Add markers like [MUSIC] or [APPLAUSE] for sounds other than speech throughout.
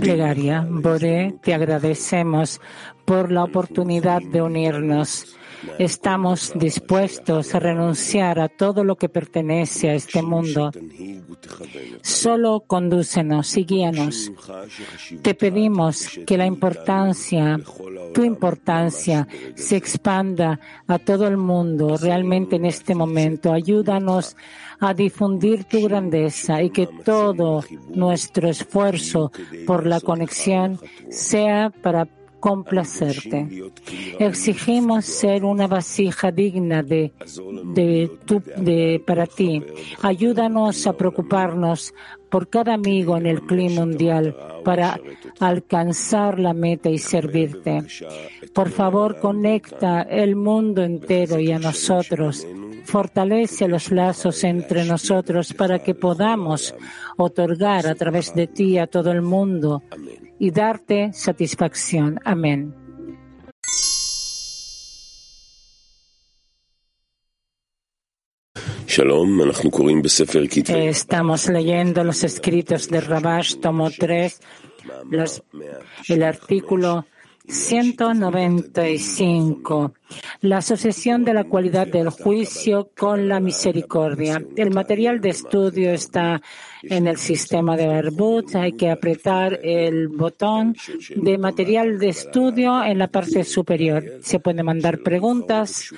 Plegaria. Boré, te agradecemos por la oportunidad de unirnos. Estamos dispuestos a renunciar a todo lo que pertenece a este mundo. Solo condúcenos y guíanos. Te pedimos que la importancia, tu importancia, se expanda a todo el mundo realmente en este momento. Ayúdanos a difundir tu grandeza y que todo nuestro esfuerzo por la conexión sea para complacerte. Exigimos ser una vasija digna de, de, para ti. Ayúdanos a preocuparnos por cada amigo en el clima mundial para alcanzar la meta y servirte. Por favor, conecta el mundo entero y a nosotros. Fortalece los lazos entre nosotros para que podamos otorgar a través de ti a todo el mundo y darte satisfacción. Amén. Estamos leyendo los escritos de Rabash, tomo 3, el artículo 195. La asociación de la cualidad del juicio con la misericordia. El material de estudio está en el sistema de Airbus. Hay que apretar el botón de material de estudio en la parte superior. Se pueden mandar preguntas.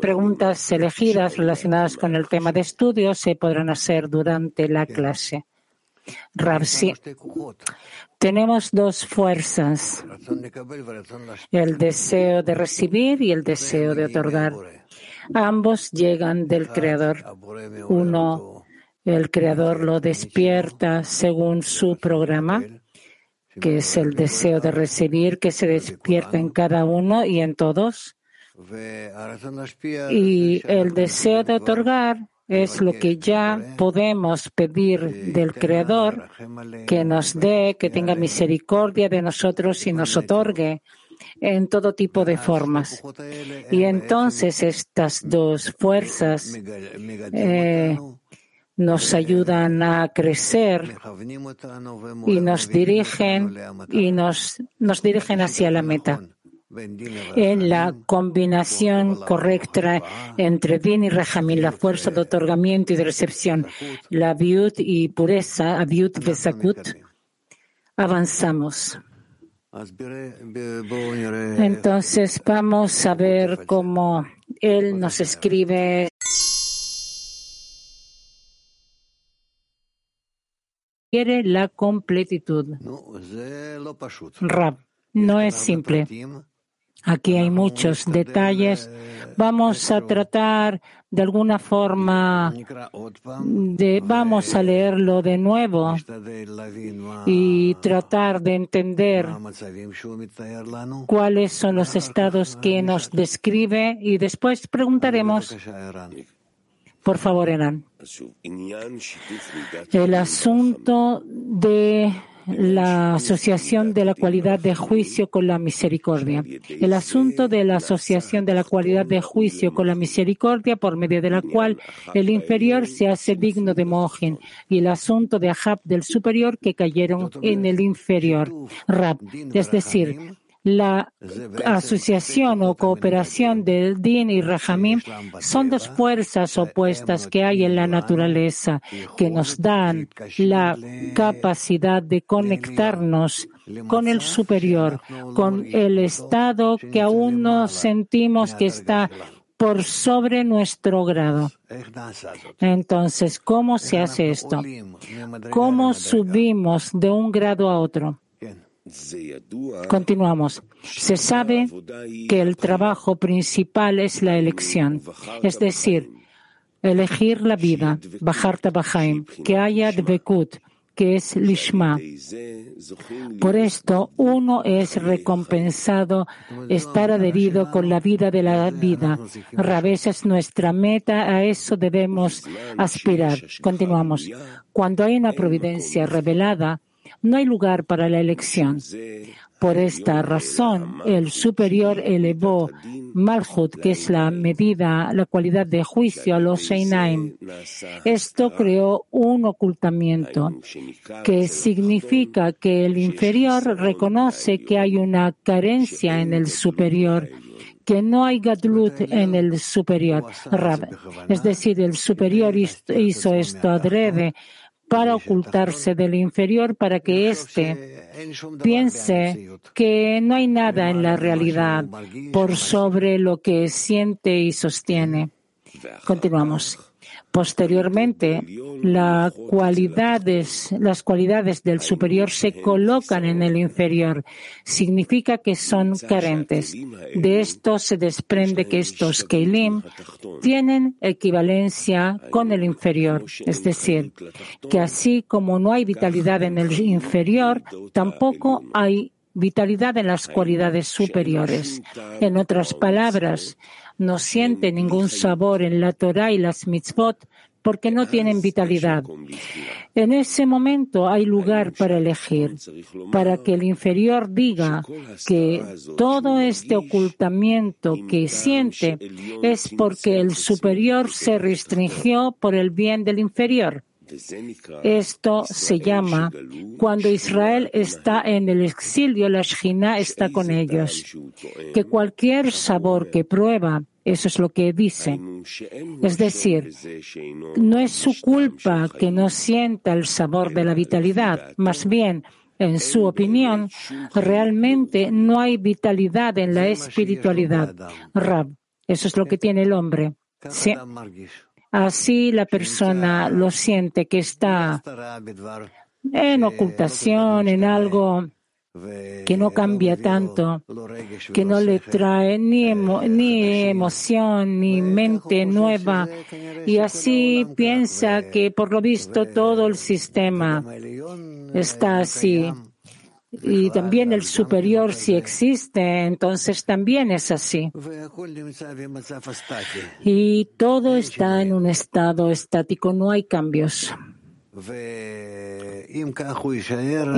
Preguntas elegidas relacionadas con el tema de estudio se podrán hacer durante la clase. Ravsi. Tenemos dos fuerzas, el deseo de recibir y el deseo de otorgar. Ambos llegan del Creador. Uno, el Creador lo despierta según su programa, que es el deseo de recibir, que se despierta en cada uno y en todos. Y el deseo de otorgar es lo que ya podemos pedir del Creador, que nos dé, que tenga misericordia de nosotros y nos otorgue en todo tipo de formas. Y entonces estas dos fuerzas eh, nos ayudan a crecer y nos dirigen y nos, nos dirigen hacia la meta en la combinación correcta entre din y rajamín, la fuerza de otorgamiento y de recepción, la viud y pureza, aviut vesakut, avanzamos. Entonces vamos a ver cómo él nos escribe. Quiere la completitud. Rab, no es simple. Aquí hay muchos detalles. Vamos a tratar de alguna forma de, vamos a leerlo de nuevo y tratar de entender cuáles son los estados que nos describe y después preguntaremos. Por favor, Eran. El asunto de la asociación de la cualidad de juicio con la misericordia. El asunto de la asociación de la cualidad de juicio con la misericordia por medio de la cual el inferior se hace digno de Mohin y el asunto de Ahab del superior que cayeron en el inferior. Rab, es decir, la asociación o cooperación del Din y Rahamim son dos fuerzas opuestas que hay en la naturaleza que nos dan la capacidad de conectarnos con el superior, con el estado que aún no sentimos que está por sobre nuestro grado. Entonces, ¿cómo se hace esto? ¿Cómo subimos de un grado a otro? Continuamos. Se sabe que el trabajo principal es la elección, es decir, elegir la vida, bajar Tabahaim, que haya Dvekut, que es Lishma. Por esto, uno es recompensado estar adherido con la vida de la vida. A es nuestra meta, a eso debemos aspirar. Continuamos. Cuando hay una providencia revelada, no hay lugar para la elección. Por esta razón, el superior elevó Malchut, que es la medida, la cualidad de juicio, a los Sheinaim. Esto creó un ocultamiento, que significa que el inferior reconoce que hay una carencia en el superior que no hay gadlut en el superior, Es decir, el superior hizo esto adrede para ocultarse del inferior para que éste piense que no hay nada en la realidad por sobre lo que siente y sostiene. Continuamos. Posteriormente, las cualidades, del superior se colocan en el inferior. Significa que son carentes. De esto se desprende que estos Keilim tienen equivalencia con el inferior. Es decir, que así como no hay vitalidad en el inferior, tampoco hay vitalidad en las cualidades superiores. En otras palabras, no siente ningún sabor en la Torah y las mitzvot porque no tienen vitalidad. En ese momento hay lugar para elegir, para que el inferior diga que todo este ocultamiento que siente es porque el superior se restringió por el bien del inferior. Esto se llama cuando Israel está en el exilio, la Shina está con ellos. Que cualquier sabor que prueba, eso es lo que dice. Es decir, no es su culpa que no sienta el sabor de la vitalidad, más bien, en su opinión, realmente no hay vitalidad en la espiritualidad. Rab, eso es lo que tiene el hombre. Así la persona lo siente que está en ocultación, en algo que no cambia tanto, que no le trae ni, ni emoción ni mente nueva. Y así piensa que por lo visto todo el sistema está así. Y también el superior, si existe, entonces también es así. Y todo está en un estado estático, no hay cambios.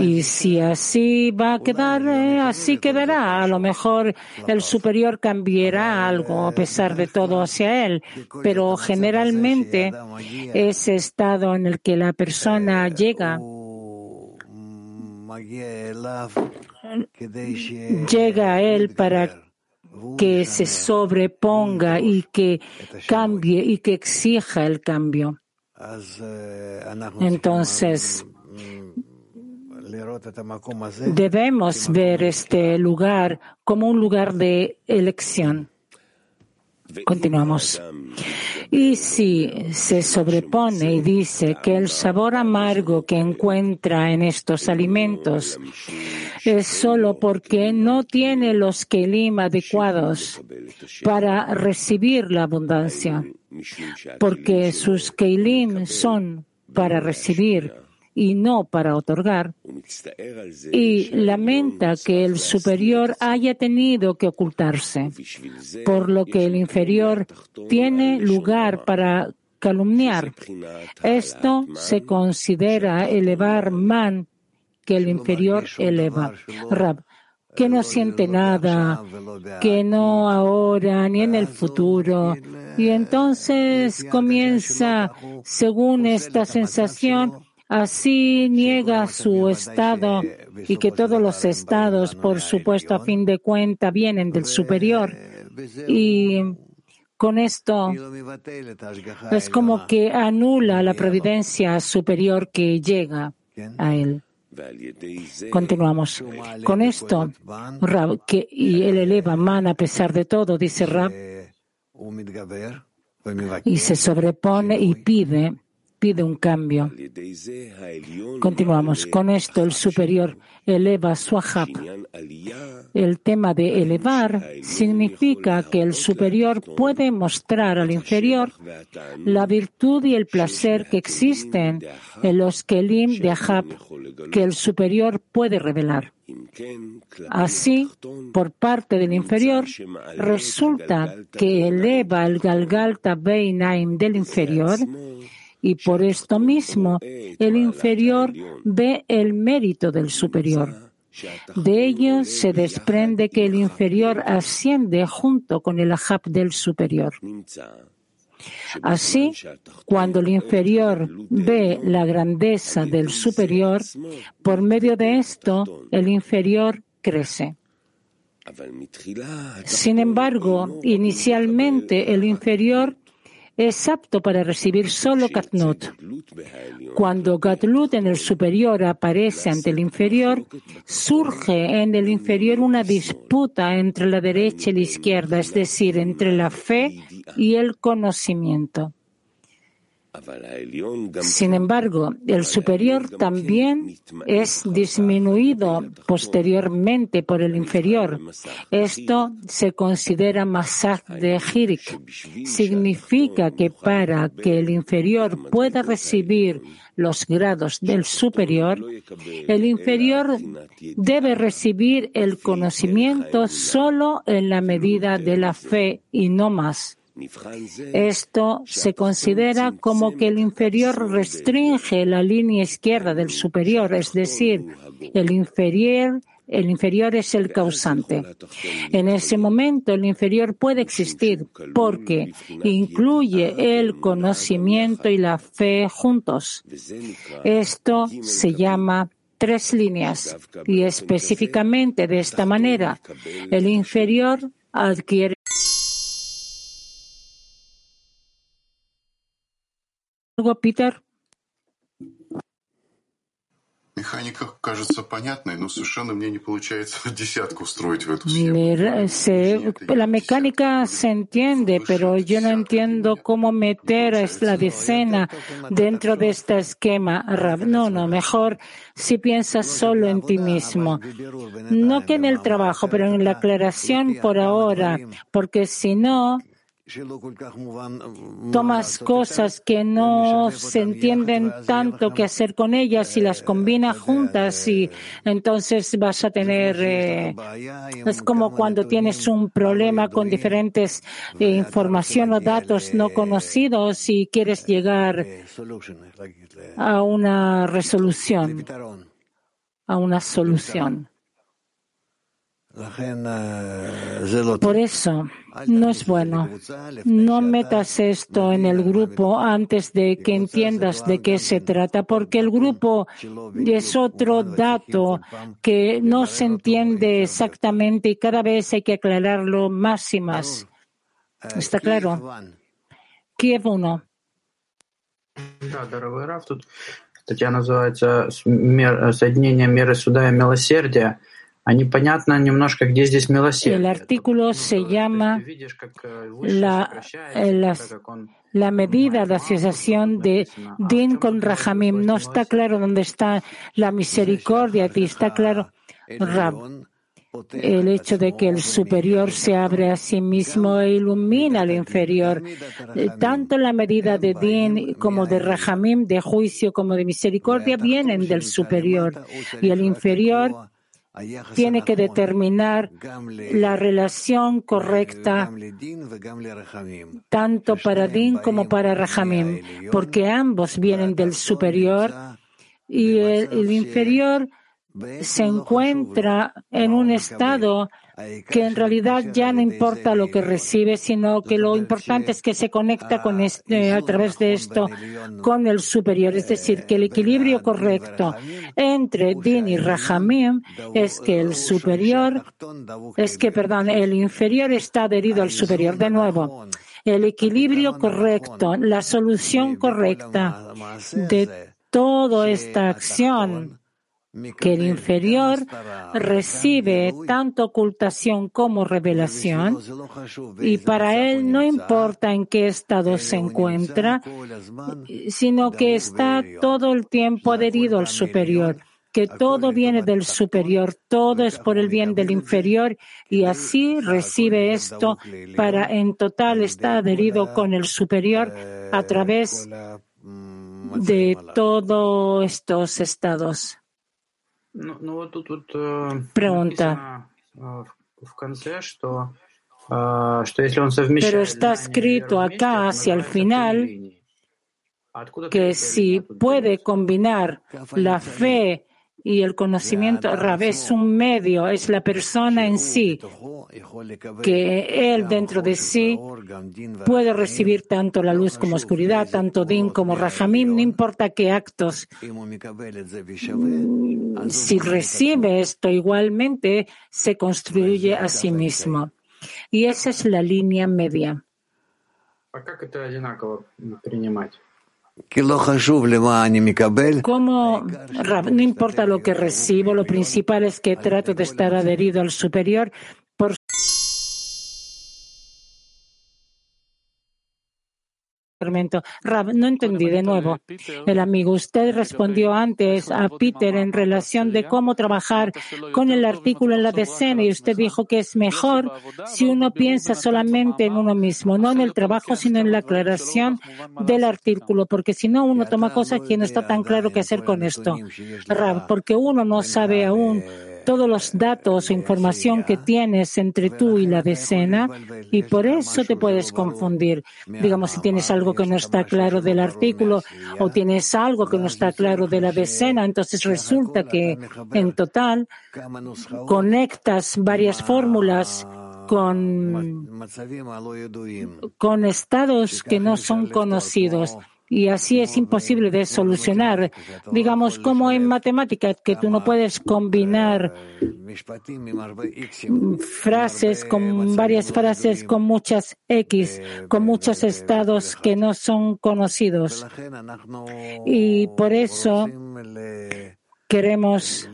Y si así va a quedar, eh, así quedará. A lo mejor el superior cambiará algo a pesar de todo hacia él, pero generalmente ese estado en el que la persona llega. llega a él para que se sobreponga y que cambie y que exija el cambio. Entonces, debemos ver este lugar como un lugar de elección. Continuamos. Y si se sobrepone y dice que el sabor amargo que encuentra en estos alimentos es solo porque no tiene los kelim adecuados para recibir la abundancia, porque sus kelim son para recibir y no para otorgar, y lamenta que el superior haya tenido que ocultarse, por lo que el inferior tiene lugar para calumniar. Esto se considera elevar man que el inferior eleva. Rab, que no siente nada, que no ahora ni en el futuro. Y entonces comienza, según esta sensación, Así niega su estado y que todos los estados, por supuesto, a fin de cuenta, vienen del superior. Y con esto es como que anula la providencia superior que llega a él. Continuamos. Con esto, que, y él eleva man a pesar de todo, dice Rab, y se sobrepone y pide pide un cambio. Continuamos. Con esto el superior eleva su ahab. El tema de elevar significa que el superior puede mostrar al inferior la virtud y el placer que existen en los kelim de ahab que el superior puede revelar. Así, por parte del inferior, resulta que eleva el Galgal Tabeinaim del inferior y por esto mismo el inferior ve el mérito del superior. De ello se desprende que el inferior asciende junto con el ajab del superior. Así, cuando el inferior ve la grandeza del superior, por medio de esto, el inferior crece. Sin embargo, inicialmente el inferior es apto para recibir solo Katnut. Cuando Gatlut en el superior aparece ante el inferior, surge en el inferior una disputa entre la derecha y la izquierda, es decir, entre la fe y el conocimiento. Sin embargo, el superior también es disminuido posteriormente por el inferior. Esto se considera masaj de Hirik. Significa que para que el inferior pueda recibir los grados del superior, el inferior debe recibir el conocimiento solo en la medida de la fe y no más. Esto se considera como que el inferior restringe la línea izquierda del superior, es decir, el inferior el inferior es el causante. En ese momento el inferior puede existir porque incluye el conocimiento y la fe juntos. Esto se llama tres líneas y específicamente de esta manera el inferior adquiere estuvo [LAUGHS] Peter? Э, la mecánica se entiende, pero yo no entiendo cómo meter la decena dentro de este esquema. No, no, mejor si piensas solo en ti mismo. No que en el trabajo, pero en la aclaración por ahora, porque si no, tomas cosas que no se entienden tanto qué hacer con ellas y las combinas juntas y entonces vas a tener eh, es como cuando tienes un problema con diferentes eh, información o datos no conocidos y quieres llegar a una resolución a una solución por eso no es bueno. No metas esto en el grupo antes de que entiendas de qué se trata, porque el grupo es otro dato que no se entiende exactamente y cada vez hay que aclararlo más y más. ¿Está claro? Kiev 1. Статья называется «Соединение меры суда и милосердия». El artículo se llama la, la, medida de asociación de Din con Rahamim. No está claro dónde está la misericordia y está claro. Rab. El hecho de que el superior se abre a sí mismo e ilumina al inferior. Tanto la medida de Din como de Rahamim, de juicio como de misericordia, vienen del superior. Y el inferior tiene que determinar la relación correcta tanto para Din como para Rahamim, porque ambos vienen del superior y el, inferior se encuentra en un estado que en realidad ya no importa lo que recibe, sino que lo importante es que se conecta con este, a través de esto con el superior. Es decir, que el equilibrio correcto entre Din y Rahamim es que el superior, es que, perdón, el inferior está adherido al superior. De nuevo, el equilibrio correcto, la solución correcta de toda esta acción que el inferior recibe tanto ocultación como revelación y para él no importa en qué estado se encuentra, sino que está todo el tiempo adherido al superior que todo viene del superior, todo es por el bien del inferior y así recibe esto para en total estar adherido con el superior a través de todos estos estados. Pregunta. Pero está escrito acá hacia el final que si puede combinar la fe Y el conocimiento, Rab, es un medio, es la persona en sí, que él dentro de sí puede recibir tanto la luz como oscuridad, tanto din como rajamim, no importa qué actos. Si recibe esto igualmente, se construye a sí mismo. Y esa es la línea media. Como no importa lo que recibo, lo principal es que trato de estar adherido al superior Rab, no entendí de nuevo. El amigo, usted respondió antes a Peter en relación de cómo trabajar con el artículo en la decena y usted dijo que es mejor si uno piensa solamente en uno mismo, no en el trabajo, sino en la aclaración del artículo, porque si no uno toma cosas que no está tan claro qué hacer con esto. Rab, porque uno no sabe aún todos los datos o información que tienes entre tú y la decena y por eso te puedes confundir. Digamos, si tienes algo que no está claro del artículo o tienes algo que no está claro de la decena, entonces resulta que en total conectas varias fórmulas con, con estados que no son conocidos y así es imposible de solucionar. Digamos, como en matemáticas, que tú no puedes combinar frases con varias frases con muchas X, con muchos estados que no son conocidos. Y por eso queremos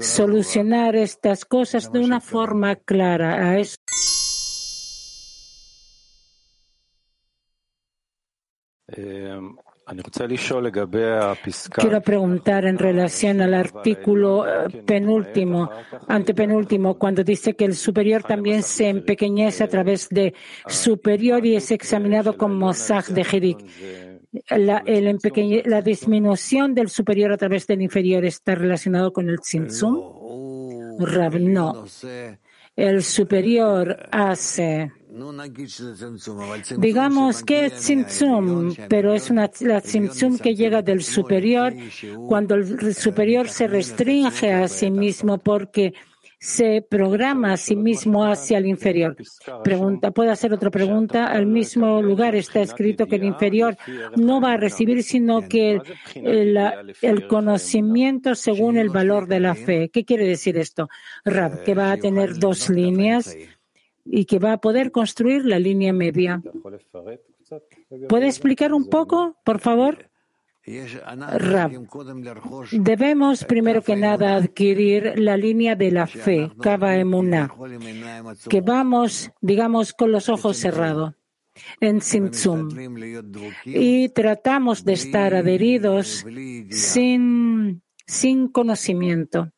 solucionar estas cosas de una forma clara. A eso Quiero preguntar en relación al artículo eh, penúltimo, antepenúltimo, cuando dice que el superior también se empequeñece a través de superior y es examinado como Mosaj de Hirik. La, la, disminución del superior a través del inferior está relacionado con el Tzimtzum? no. El superior hace Digamos que es Tzimtzum, pero es una, la Tzimtzum que llega del superior cuando el superior se restringe a sí mismo porque se programa a sí mismo hacia el inferior. Pregunta, ¿puedo hacer otra pregunta? Al mismo lugar está escrito que el inferior no va a recibir, sino que el, el conocimiento según el valor de la fe. ¿Qué quiere decir esto? Rab, que va a tener dos líneas y que va a poder construir la línea media. ¿Puede explicar un poco, por favor? Rab, debemos primero que nada adquirir la línea de la fe, Kava Emuná, que vamos, digamos, con los ojos cerrados en Simtsum y tratamos de estar adheridos sin, sin conocimiento.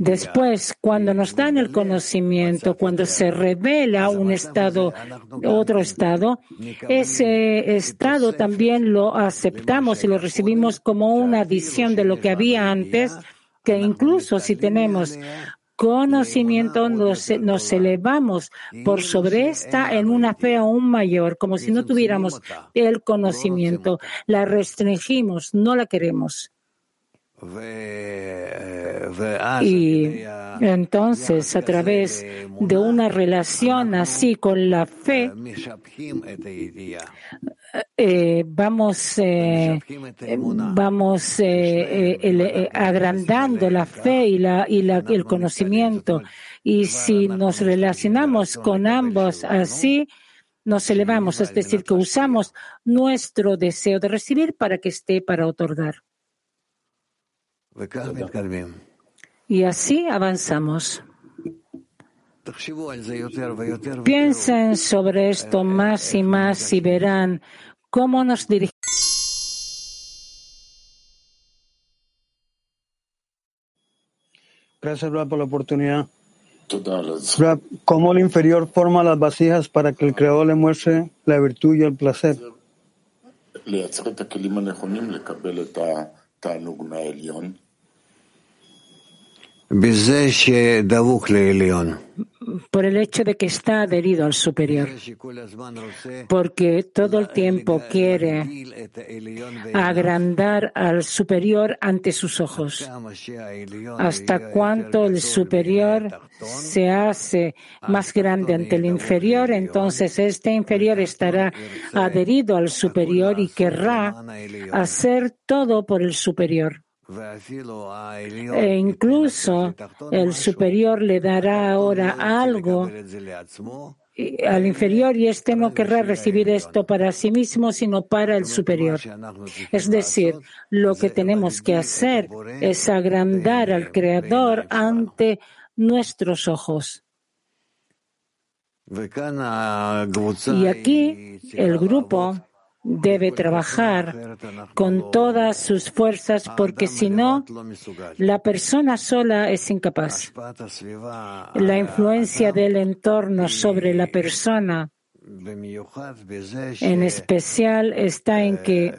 Después, cuando nos dan el conocimiento, cuando se revela un estado, otro estado, ese estado también lo aceptamos y lo recibimos como una adición de lo que había antes, que incluso si tenemos conocimiento nos, nos, elevamos por sobre esta en una fe aún mayor, como si no tuviéramos el conocimiento. La restringimos, no la queremos. Y entonces, a través de una relación así con la fe, eh, vamos, eh, vamos eh, agrandando la fe y, la, y la, el conocimiento. Y si nos relacionamos con ambos así, nos elevamos, es decir, que usamos nuestro deseo de recibir para que esté para otorgar. Y así avanzamos. Piensen sobre esto más y más y verán cómo nos dirigimos. Gracias, por la oportunidad. ¿Cómo el inferior forma las vasijas para que el creador le muestre la virtud y el placer? Tanugnalion por el hecho de que está adherido al superior, porque todo el tiempo quiere agrandar al superior ante sus ojos. Hasta cuánto el superior se hace más grande ante el inferior, entonces este inferior estará adherido al superior y querrá hacer todo por el superior. E incluso el superior le dará ahora algo al inferior y éste no querrá recibir esto para sí mismo, sino para el superior. Es decir, lo que tenemos que hacer es agrandar al Creador ante nuestros ojos. Y aquí el grupo debe trabajar con todas sus fuerzas porque si no, la persona sola es incapaz. La influencia del entorno sobre la persona en especial está en que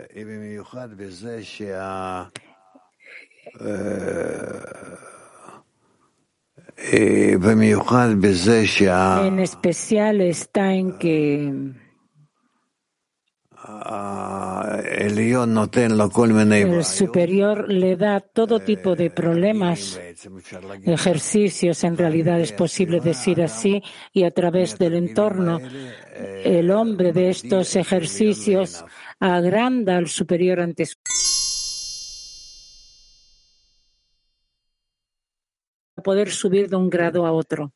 en especial está en que el superior le da todo tipo de problemas, ejercicios, en realidad es posible decir así, y a través del entorno, el hombre de estos ejercicios agranda al superior ante su poder subir de un grado a otro.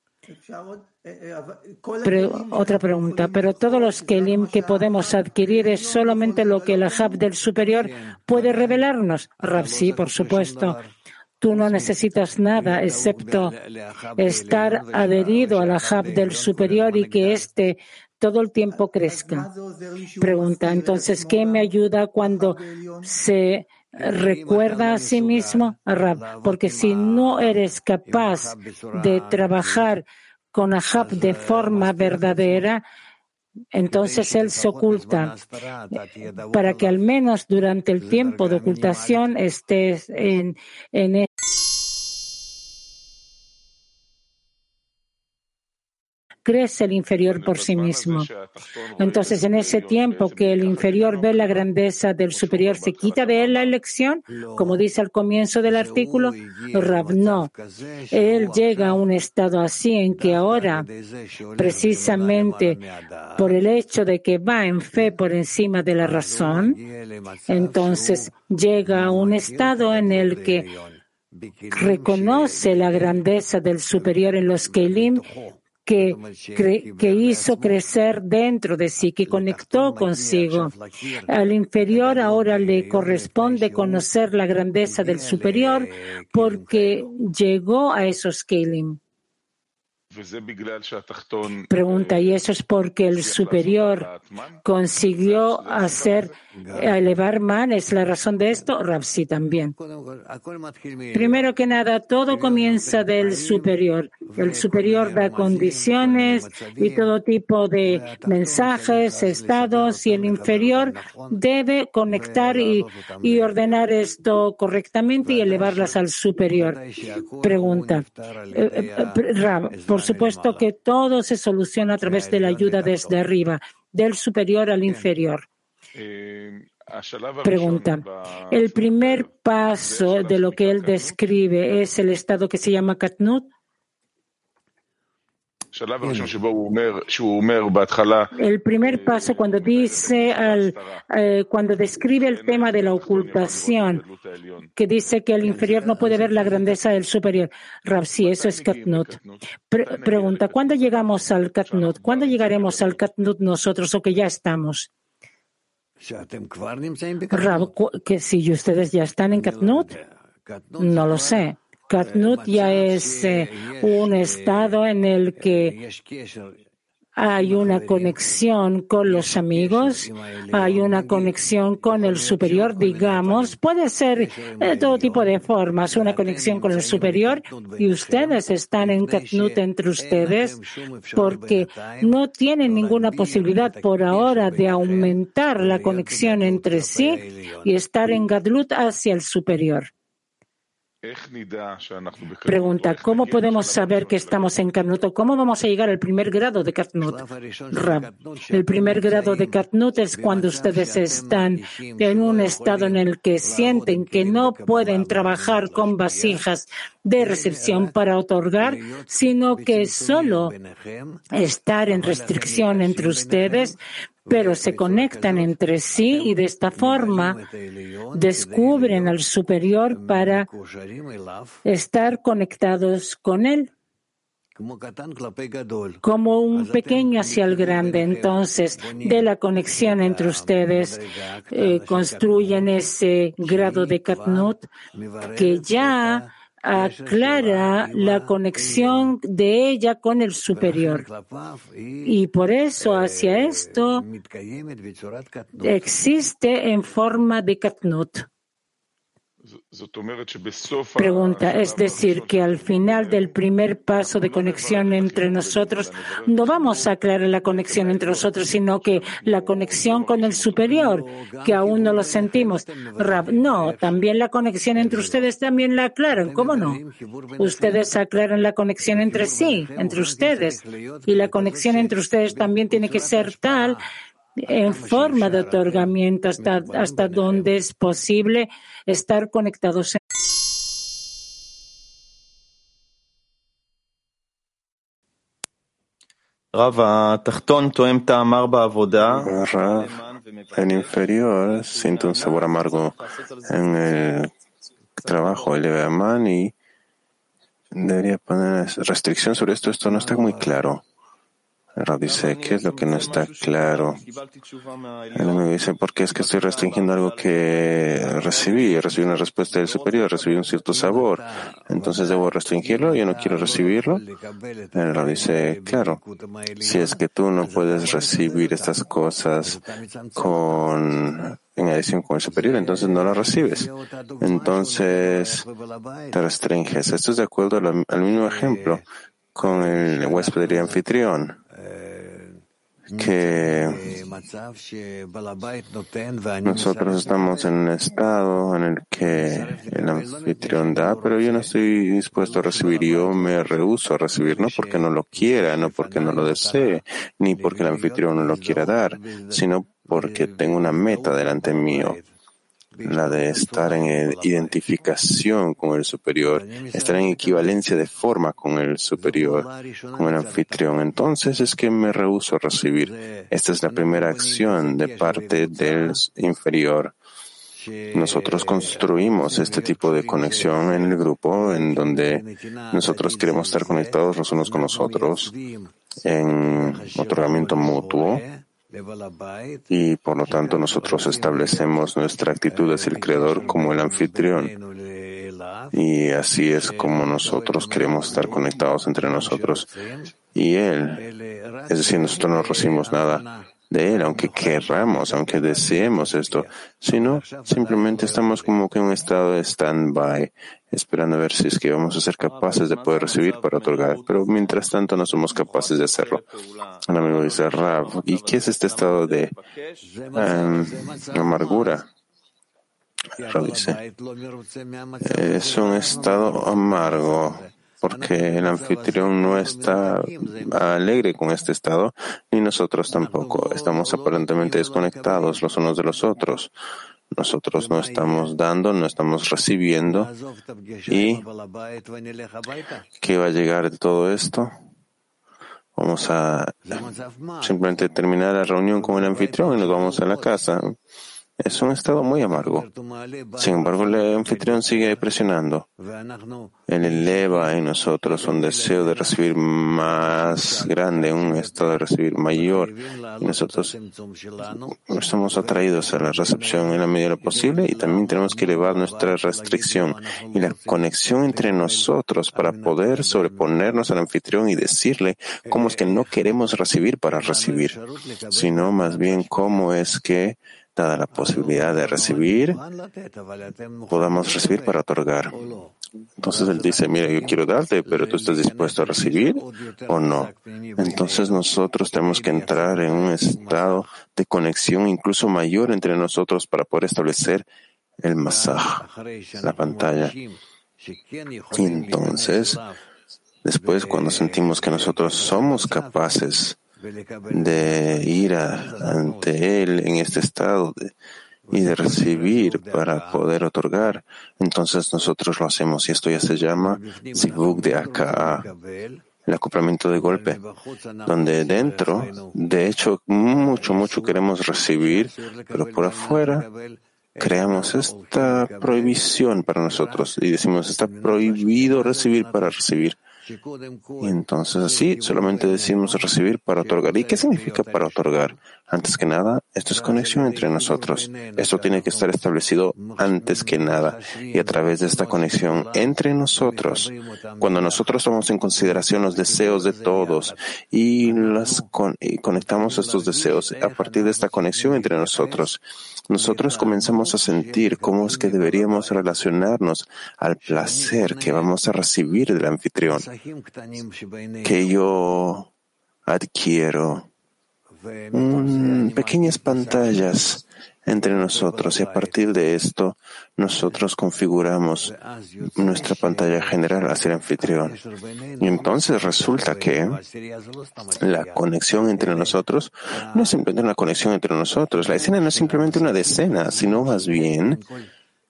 Otra pregunta, pero todos los kelim que podemos adquirir es solamente lo que el Ahab del superior puede revelarnos. Rab, sí, por supuesto. Tú no necesitas nada excepto estar adherido al Ahab del superior y que éste todo el tiempo crezca. Pregunta, entonces, ¿qué me ayuda cuando se recuerda a sí mismo, Rab, porque si no eres capaz de trabajar con Ahab de forma verdadera, entonces él se oculta. Para que al menos durante el tiempo de ocultación estés en, en crece el inferior por sí mismo. Entonces, en ese tiempo que el inferior ve la grandeza del superior, ¿se quita de él la elección? Como dice al comienzo del artículo, Rab, no. Él llega a un estado así en que ahora, precisamente por el hecho de que va en fe por encima de la razón, entonces llega a un estado en el que reconoce la grandeza del superior en los Kelim que, hizo crecer dentro de sí, que conectó consigo. Al inferior ahora le corresponde conocer la grandeza del superior porque llegó a esos Kelim. Pregunta, ¿y eso es porque el superior consiguió hacer elevar man? ¿Es la razón de esto? Rapsi también. Primero que nada, todo comienza del superior. El superior da condiciones y todo tipo de mensajes, estados, y el inferior debe conectar y, y ordenar esto correctamente y elevarlas al superior. Pregunta, eh, eh, por supuesto que todo se soluciona a través de la ayuda desde arriba, del superior al inferior. Pregunta. El primer paso de lo que él describe es el estado que se llama Katnut. El primer paso cuando dice al, eh, cuando describe el tema de la ocultación, que dice que el inferior no puede ver la grandeza del superior. Rab, sí, eso es Katnut. pregunta, ¿cuándo llegamos al Katnut? ¿Cuándo llegaremos al Katnut nosotros o que ya estamos? Rab, que si ustedes ya están en Katnut, no lo sé. Katnut ya es eh, un estado en el que hay una conexión con los amigos, hay una conexión con el superior, digamos, puede ser de todo tipo de formas, una conexión con el superior y ustedes están en Katnut entre ustedes porque no tienen ninguna posibilidad por ahora de aumentar la conexión entre sí y estar en Gadlut hacia el superior. Pregunta, ¿cómo podemos saber que estamos en Katnut? ¿Cómo vamos a llegar al primer grado de Katnut? El primer grado de Katnut es cuando ustedes están en un estado en el que sienten que no pueden trabajar con vasijas de recepción para otorgar, sino que solo estar en restricción entre ustedes pero se conectan entre sí y de esta forma descubren al superior para estar conectados con él como un pequeño hacia el grande. Entonces, de la conexión entre ustedes, eh, construyen ese grado de Katnut que ya aclara la conexión de ella con el superior. Y por eso hacia esto existe en forma de Katnut. Pregunta, es decir, que al final del primer paso de conexión entre nosotros, no vamos a aclarar la conexión entre nosotros, sino que la conexión con el superior, que aún no lo sentimos. no, también la conexión entre ustedes también la aclaran, ¿cómo no? Ustedes aclaran la conexión entre sí, entre ustedes, y la conexión entre ustedes también tiene que ser tal en forma de otorgamiento hasta, hasta donde es posible estar conectados. el inferior siente un sabor amargo en el trabajo, el Leveamán, y debería poner restricción sobre esto. Esto no está muy claro. Rab dice, ¿qué es lo que no está claro? Él me dice, ¿por qué es que estoy restringiendo algo que recibí? Recibí una respuesta del superior, recibí un cierto sabor. Entonces debo restringirlo, yo no quiero recibirlo. El dice, claro, si es que tú no puedes recibir estas cosas con en adición con el superior, entonces no las recibes. Entonces te restringes. Esto es de acuerdo al, mismo ejemplo con el huésped y anfitrión que nosotros estamos en un estado en el que el anfitrión da, pero yo no estoy dispuesto a recibir, yo me rehuso a recibir, no porque no lo quiera, no porque no lo desee, ni porque el anfitrión no lo quiera dar, sino porque tengo una meta delante mío la de estar en identificación con el superior, estar en equivalencia de forma con el superior, con el anfitrión. Entonces es que me rehuso a recibir. Esta es la primera acción de parte del inferior. Nosotros construimos este tipo de conexión en el grupo en donde nosotros queremos estar conectados los unos con los otros en otorgamiento mutuo y por lo tanto nosotros establecemos nuestra actitud hacia el Creador como el anfitrión. Y así es como nosotros queremos estar conectados entre nosotros y Él. Es decir, nosotros no recibimos nada de Él, aunque querramos, aunque deseemos esto, sino simplemente estamos como que en un estado de stand-by, esperando a ver si es que vamos a ser capaces de poder recibir para otorgar, pero mientras tanto no somos capaces de hacerlo. El amigo dice, Rav, ¿y qué es este estado de em, amargura? Rav dice, es un estado amargo porque el anfitrión no está alegre con este estado, ni nosotros tampoco. Estamos aparentemente desconectados los unos de los otros. Nosotros no estamos dando, no estamos recibiendo. ¿Y qué va a llegar de todo esto? Vamos a simplemente terminar la reunión con el anfitrión y nos vamos a la casa. Es un estado muy amargo. Sin embargo, el anfitrión sigue presionando. Él eleva en nosotros un deseo de recibir más grande, un estado de recibir mayor. Nosotros estamos atraídos a la recepción en la medida de lo posible y también tenemos que elevar nuestra restricción y la conexión entre nosotros para poder sobreponernos al anfitrión y decirle cómo es que no queremos recibir para recibir, sino más bien cómo es que dada la posibilidad de recibir, podamos recibir para otorgar. Entonces él dice, mira, yo quiero darte, pero tú estás dispuesto a recibir o no. Entonces nosotros tenemos que entrar en un estado de conexión incluso mayor entre nosotros para poder establecer el masaj, la pantalla. Y entonces, después cuando sentimos que nosotros somos capaces de ir ante Él en este estado y de recibir para poder otorgar, entonces nosotros lo hacemos y esto ya se llama Zivug de Aka, el acoplamiento de golpe, donde dentro, de hecho, mucho, mucho queremos recibir, pero por afuera creamos esta prohibición para nosotros y decimos está prohibido recibir para recibir. Y entonces así solamente decimos recibir para otorgar. ¿Y qué significa para otorgar? Antes que nada, esto es conexión entre nosotros. Esto tiene que estar establecido antes que nada. Y a través de esta conexión entre nosotros, cuando nosotros tomamos en consideración los deseos de todos y, y conectamos estos deseos a partir de esta conexión entre nosotros, nosotros comenzamos a sentir cómo es que deberíamos relacionarnos al placer que vamos a recibir del anfitrión, que yo adquiero pequeñas pantallas entre nosotros y a partir de esto nosotros configuramos nuestra pantalla general hacia el anfitrión. Y entonces resulta que la conexión entre nosotros no es simplemente una conexión entre nosotros. La escena no es simplemente una decena, sino más bien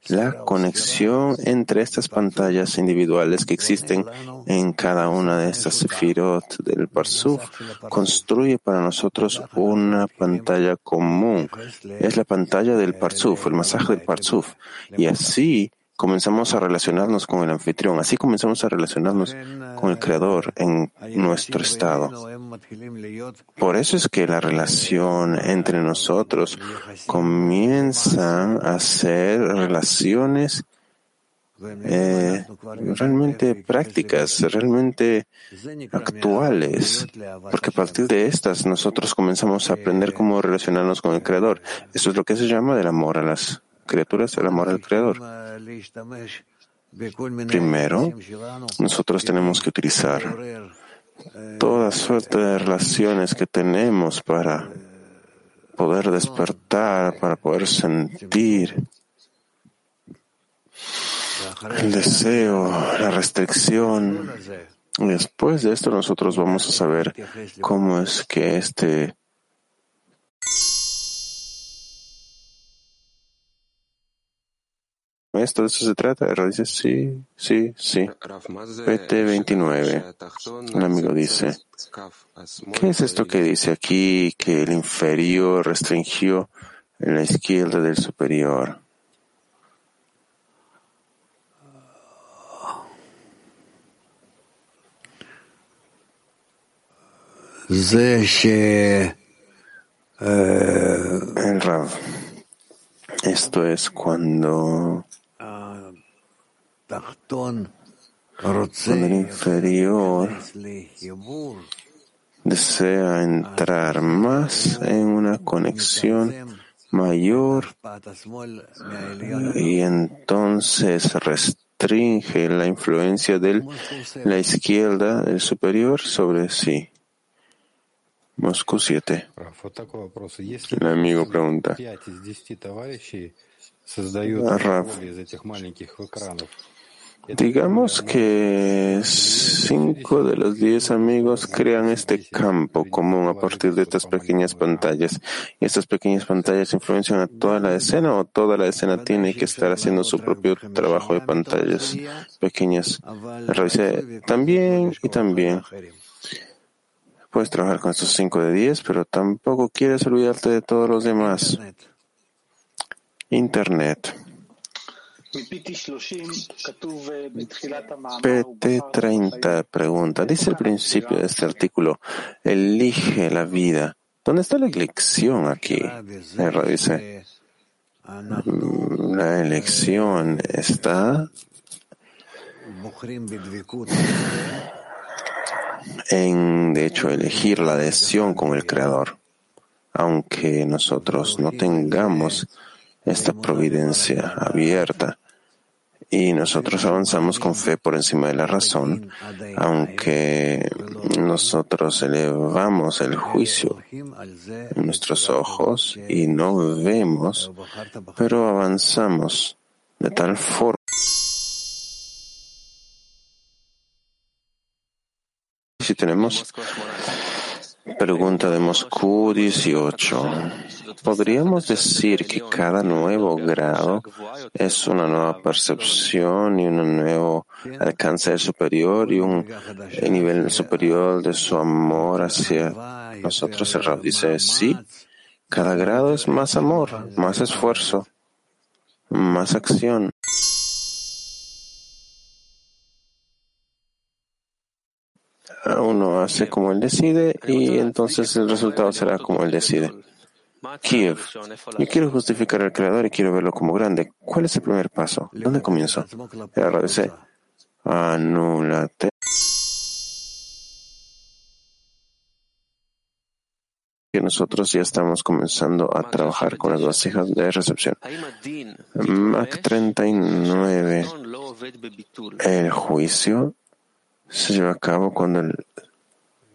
la conexión entre estas pantallas individuales que existen en cada una de estas sefirot del Parsuf construye para nosotros una pantalla común. Es la pantalla del Parsuf, el masaje del Parsuf. Y así comenzamos a relacionarnos con el anfitrión, así comenzamos a relacionarnos con el Creador en nuestro estado. Por eso es que la relación entre nosotros comienza a ser relaciones eh, realmente prácticas, realmente actuales, porque a partir de estas nosotros comenzamos a aprender cómo relacionarnos con el Creador. Eso es lo que se llama del amor a las criaturas, el amor al Creador. Primero, nosotros tenemos que utilizar toda suerte de relaciones que tenemos para poder despertar, para poder sentir el deseo, la restricción. Después de esto nosotros vamos a saber cómo es que este ¿Esto de eso se trata? dice, sí, sí, sí. PT29. Un amigo dice, ¿qué es esto que dice aquí que el inferior restringió la izquierda del superior? El Rav. Esto es cuando cuando el inferior desea entrar más en una conexión mayor y entonces restringe la influencia de la izquierda del superior sobre sí. Moscú 7. El amigo pregunta. Digamos que cinco de los diez amigos crean este campo común a partir de estas pequeñas pantallas. ¿Y estas pequeñas pantallas influencian a toda la escena o toda la escena tiene que estar haciendo su propio trabajo de pantallas pequeñas? También y también. Puedes trabajar con estos cinco de diez, pero tampoco quieres olvidarte de todos los demás. Internet. PT30 pregunta, dice el principio de este artículo, elige la vida. ¿Dónde está la elección aquí? dice, mm, la elección está en, de hecho, elegir la adhesión con el Creador, aunque nosotros no tengamos esta providencia abierta y nosotros avanzamos con fe por encima de la razón, aunque nosotros elevamos el juicio en nuestros ojos y no vemos, pero avanzamos de tal forma. Si tenemos Pregunta de Moscú 18. ¿Podríamos decir que cada nuevo grado es una nueva percepción y un nuevo alcance superior y un nivel superior de su amor hacia nosotros? El dice, sí, cada grado es más amor, más esfuerzo, más acción. Uno hace como él decide y entonces el resultado será como él decide. Kiev. Yo quiero justificar al Creador y quiero verlo como grande. ¿Cuál es el primer paso? ¿Dónde comienzo? RDC. Anúlate. Que nosotros ya estamos comenzando a trabajar con las vasijas de recepción. Mac 39. El juicio se lleva a cabo cuando el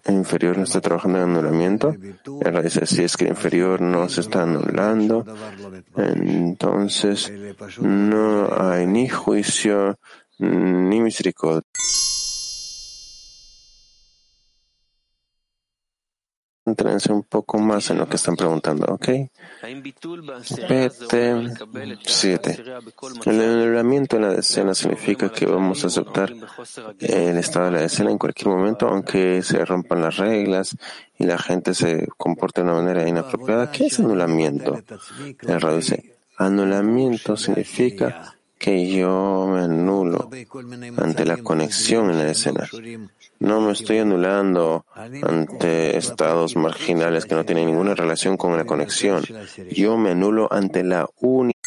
el inferior no está trabajando en anulamiento. Él dice, si es que el inferior no se está anulando, entonces no hay ni juicio ni misericordia. Entrenarse un poco más en lo que están preguntando, ¿ok? PT 7. El anulamiento en la decena significa que vamos a aceptar el estado de la decena en cualquier momento, aunque se rompan las reglas y la gente se comporte de una manera inapropiada. ¿Qué es anulamiento? El radio dice, anulamiento significa que yo me anulo ante la conexión en la escena. No me estoy anulando ante estados marginales que no tienen ninguna relación con la conexión. Yo me anulo ante la única.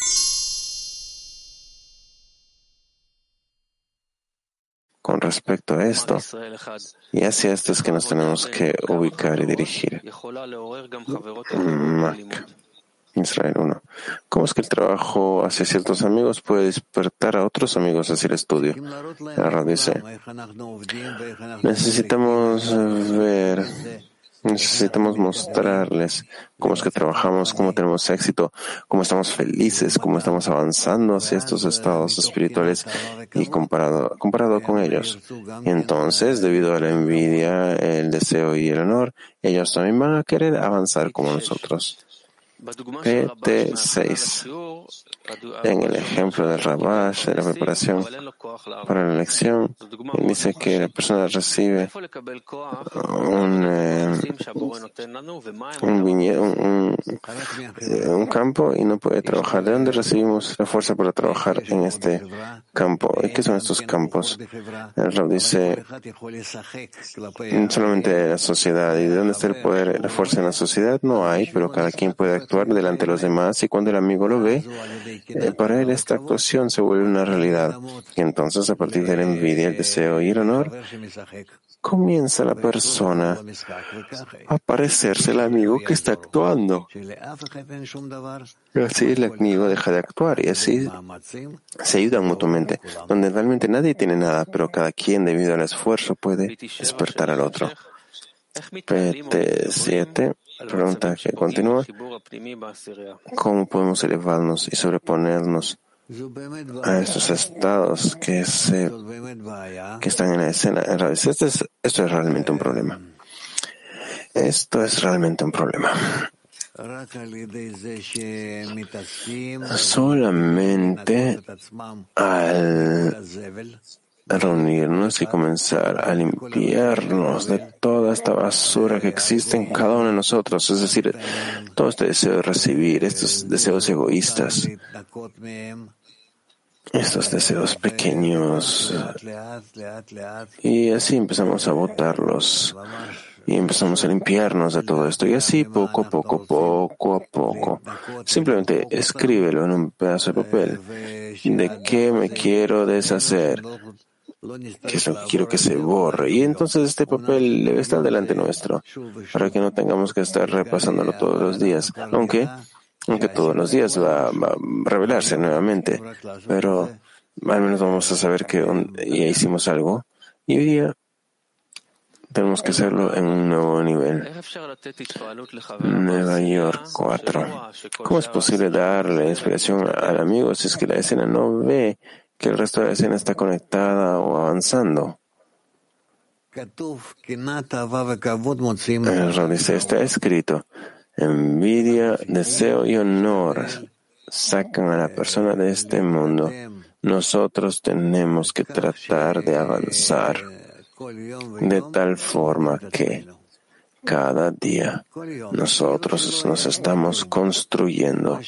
Con respecto a esto, y hacia esto es que nos tenemos que ubicar y dirigir. Mac. Israel 1. ¿Cómo es que el trabajo hacia ciertos amigos puede despertar a otros amigos hacia el estudio? La dice, necesitamos ver, necesitamos mostrarles cómo es que trabajamos, cómo tenemos éxito, cómo estamos felices, cómo estamos avanzando hacia estos estados espirituales y comparado, comparado con ellos. Entonces, debido a la envidia, el deseo y el honor, ellos también van a querer avanzar como nosotros. PT6. En el ejemplo del Rabash, de la preparación para la elección, dice que la persona recibe eh, eh, un, campo y no puede trabajar. ¿De dónde recibimos la fuerza para trabajar en este campo? ¿Y qué son estos campos? El Rab dice solamente la sociedad. ¿Y de dónde está el poder, la fuerza en la sociedad? No hay, pero cada quien puede actuar delante de los demás y cuando el amigo lo ve, eh, para él esta actuación se vuelve una realidad. Y entonces, a partir de la envidia, el deseo y el honor, comienza la persona a parecerse el amigo que está actuando. Y así el amigo deja de actuar y así se ayudan mutuamente, donde realmente nadie tiene nada, pero cada quien debido al esfuerzo puede despertar al otro. PT7 pregunta que continúa. ¿Cómo podemos elevarnos y sobreponernos a estos estados que, se, que están en la escena? Esto es, esto es realmente un problema. Esto es realmente un problema. Solamente al reunirnos y comenzar a limpiarnos de toda esta basura que existe en cada uno de nosotros, es decir, todo este deseo de recibir, estos deseos egoístas, estos deseos pequeños, y así empezamos a botarlos y empezamos a limpiarnos de todo esto. Y así poco a poco, poco a poco. Simplemente escríbelo en un pedazo de papel. ¿De qué me quiero deshacer? Que eso quiero que se borre. Y entonces este papel debe estar delante nuestro, para que no tengamos que estar repasándolo todos los días, aunque, aunque todos los días va, va a revelarse nuevamente, pero al menos vamos a saber que ya hicimos algo. Y hoy día tenemos que hacerlo en un nuevo nivel. Nueva York 4. ¿Cómo es posible darle inspiración al amigo si es que la escena no ve que el resto de la escena está conectada o avanzando. El dice, está escrito, envidia, deseo y honor sacan a la persona de este mundo. Nosotros tenemos que tratar de avanzar de tal forma que cada día nosotros nos estamos construyendo,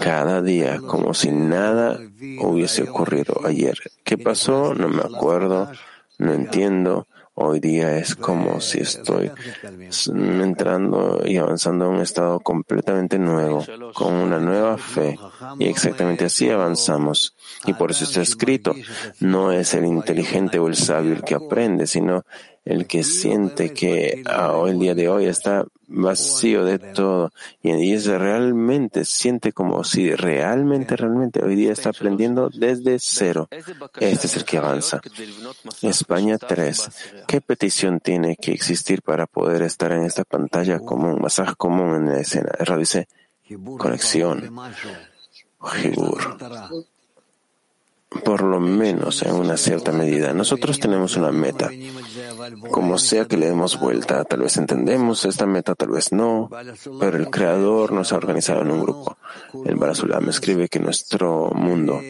cada día como si nada hubiese ocurrido ayer. ¿Qué pasó? No me acuerdo, no entiendo. Hoy día es como si estoy entrando y avanzando a un estado completamente nuevo, con una nueva fe. Y exactamente así avanzamos. Y por eso está escrito, no es el inteligente o el sabio el que aprende, sino el que siente que hoy, el día de hoy está vacío de todo y es realmente siente como si realmente, realmente hoy día está aprendiendo desde cero. Este es el que avanza. España 3. ¿Qué petición tiene que existir para poder estar en esta pantalla común, masaje común en la escena? Dice, conexión. Jibur por lo menos en una cierta medida. Nosotros tenemos una meta. Como sea que le demos vuelta, tal vez entendemos esta meta, tal vez no, pero el Creador nos ha organizado en un grupo. El Barasulam escribe que nuestro mundo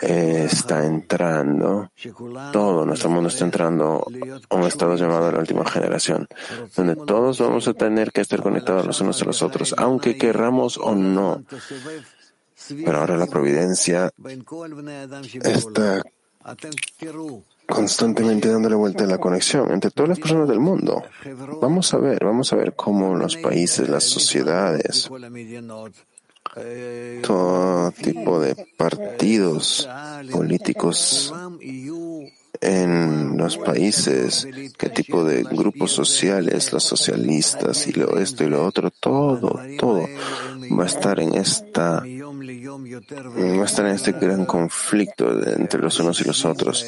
está entrando, todo nuestro mundo está entrando a un estado llamado la última generación, donde todos vamos a tener que estar conectados los unos a los otros, aunque querramos o no. Pero ahora la providencia está constantemente dándole vuelta a la conexión entre todas las personas del mundo. Vamos a ver, vamos a ver cómo los países, las sociedades, todo tipo de partidos políticos en los países, qué tipo de grupos sociales, los socialistas y lo esto y lo otro, todo, todo va a estar en esta a estar en este gran conflicto entre los unos y los otros.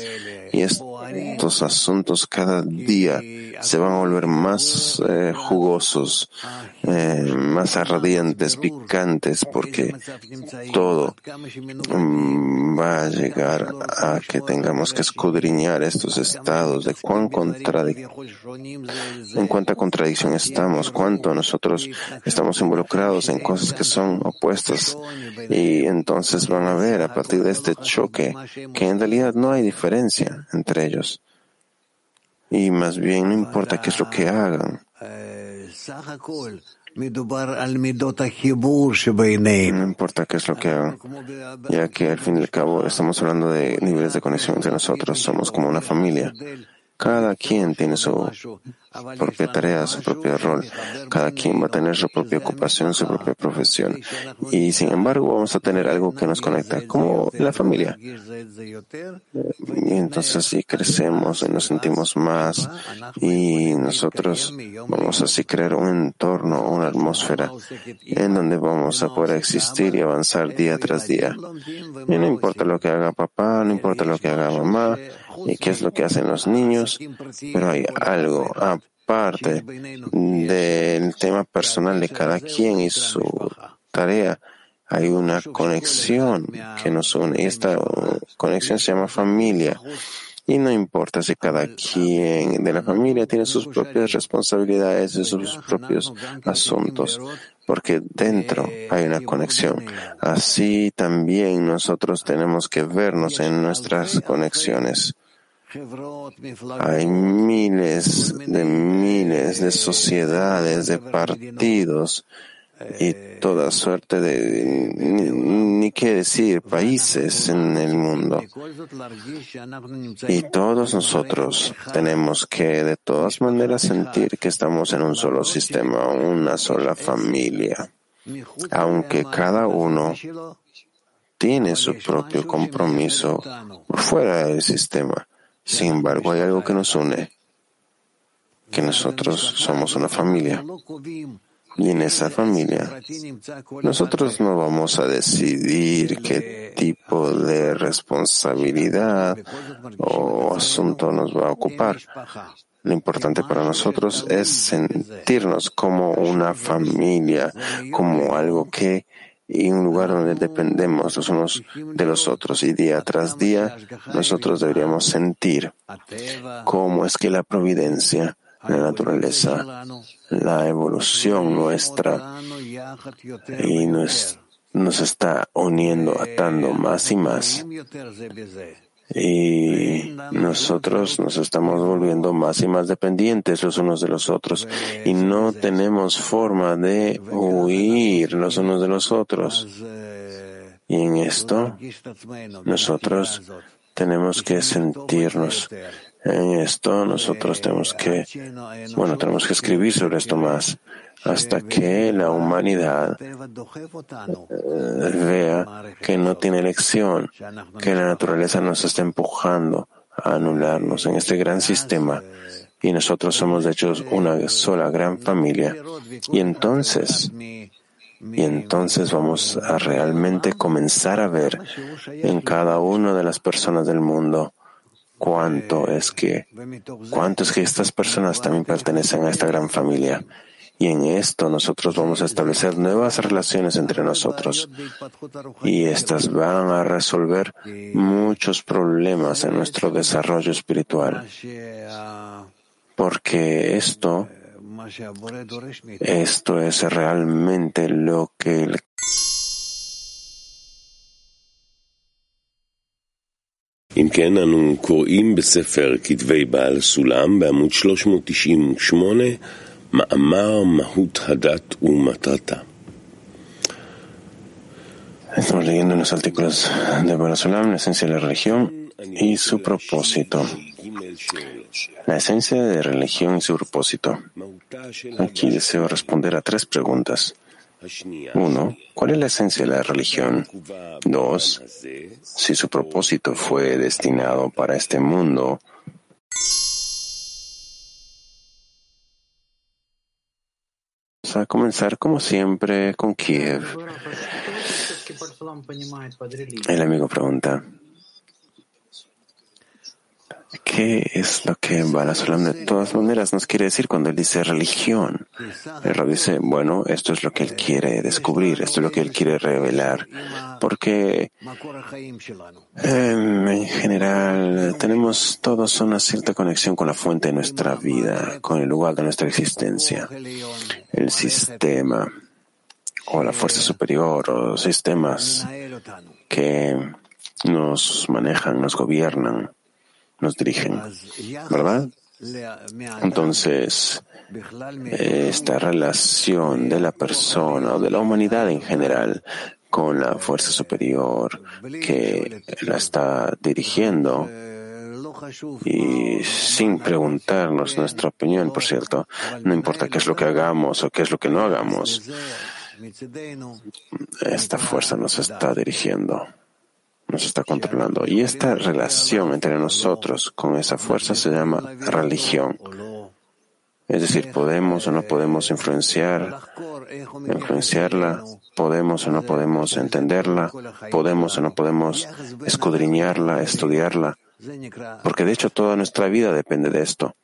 Y estos asuntos cada día se van a volver más eh, jugosos, eh, más ardientes, picantes, porque todo mm, va a llegar a que tengamos que escudriñar estos estados de cuán en cuánta contradicción estamos, cuánto nosotros estamos involucrados en cosas que son opuestas. Y entonces van a ver a partir de este choque que en realidad no hay diferencia entre ellos. Y más bien no importa qué es lo que hagan. No importa qué es lo que hagan, ya que al fin y al cabo estamos hablando de niveles de conexión entre nosotros, somos como una familia. Cada quien tiene su propia tarea, su propio rol. Cada quien va a tener su propia ocupación, su propia profesión. Y sin embargo vamos a tener algo que nos conecta, como la familia. Y entonces así crecemos y nos sentimos más y nosotros vamos así crear un entorno, una atmósfera en donde vamos a poder existir y avanzar día tras día. Y no importa lo que haga papá, no importa lo que haga mamá, y qué es lo que hacen los niños, pero hay algo aparte del tema personal de cada quien y su tarea. Hay una conexión que nos une y esta conexión se llama familia. Y no importa si cada quien de la familia tiene sus propias responsabilidades y sus propios asuntos, porque dentro hay una conexión. Así también nosotros tenemos que vernos en nuestras conexiones. Hay miles de miles de sociedades, de partidos y toda suerte de, ni, qué decir, países en el mundo. Y todos nosotros tenemos que de todas maneras sentir que estamos en un solo sistema, una sola familia, aunque cada uno tiene su propio compromiso fuera del sistema. Sin embargo, hay algo que nos une, que nosotros somos una familia. Y en esa familia, nosotros no vamos a decidir qué tipo de responsabilidad o asunto nos va a ocupar. Lo importante para nosotros es sentirnos como una familia, como algo que y un lugar donde dependemos los unos de los otros. Y día tras día nosotros deberíamos sentir cómo es que la providencia, la naturaleza, la evolución nuestra y nos, nos está uniendo, atando más y más y nosotros nos estamos volviendo más y más dependientes los unos de los otros y no tenemos forma de huir los unos de los otros. Y en esto nosotros tenemos que sentirnos. En esto nosotros tenemos que, bueno, tenemos que escribir sobre esto más hasta que la humanidad eh, vea que no tiene elección, que la naturaleza nos está empujando a anularnos en este gran sistema y nosotros somos de hecho una sola gran familia. Y entonces, y entonces vamos a realmente comenzar a ver en cada una de las personas del mundo cuánto es que, es que estas personas también pertenecen a esta gran familia y en esto nosotros vamos a establecer nuevas relaciones entre nosotros. Y estas van a resolver muchos problemas en nuestro desarrollo espiritual. Porque esto, esto es realmente lo que el אם כן, אנו קוראים בספר כתבי בעל סולם בעמוד 398 Estamos leyendo los artículos de Barasolam, la esencia de la religión y su propósito. La esencia de la religión y su propósito. Aquí deseo responder a tres preguntas. Uno, ¿cuál es la esencia de la religión? Dos, si su propósito fue destinado para este mundo, a comenzar como siempre con Kiev. El amigo pregunta, ¿Qué es lo que Balasolam de todas maneras nos quiere decir cuando él dice religión? Él dice, bueno, esto es lo que él quiere descubrir, esto es lo que él quiere revelar, porque em, en general tenemos todos una cierta conexión con la fuente de nuestra vida, con el lugar de nuestra existencia, el sistema o la fuerza superior o sistemas que nos manejan, nos gobiernan nos dirigen, ¿verdad? Entonces, esta relación de la persona o de la humanidad en general con la fuerza superior que la está dirigiendo y sin preguntarnos nuestra opinión, por cierto, no importa qué es lo que hagamos o qué es lo que no hagamos, esta fuerza nos está dirigiendo nos está controlando. Y esta relación entre nosotros con esa fuerza se llama religión. Es decir, podemos o no podemos influenciar, influenciarla, podemos o no podemos entenderla, podemos o no podemos escudriñarla, estudiarla, porque de hecho toda nuestra vida depende de esto.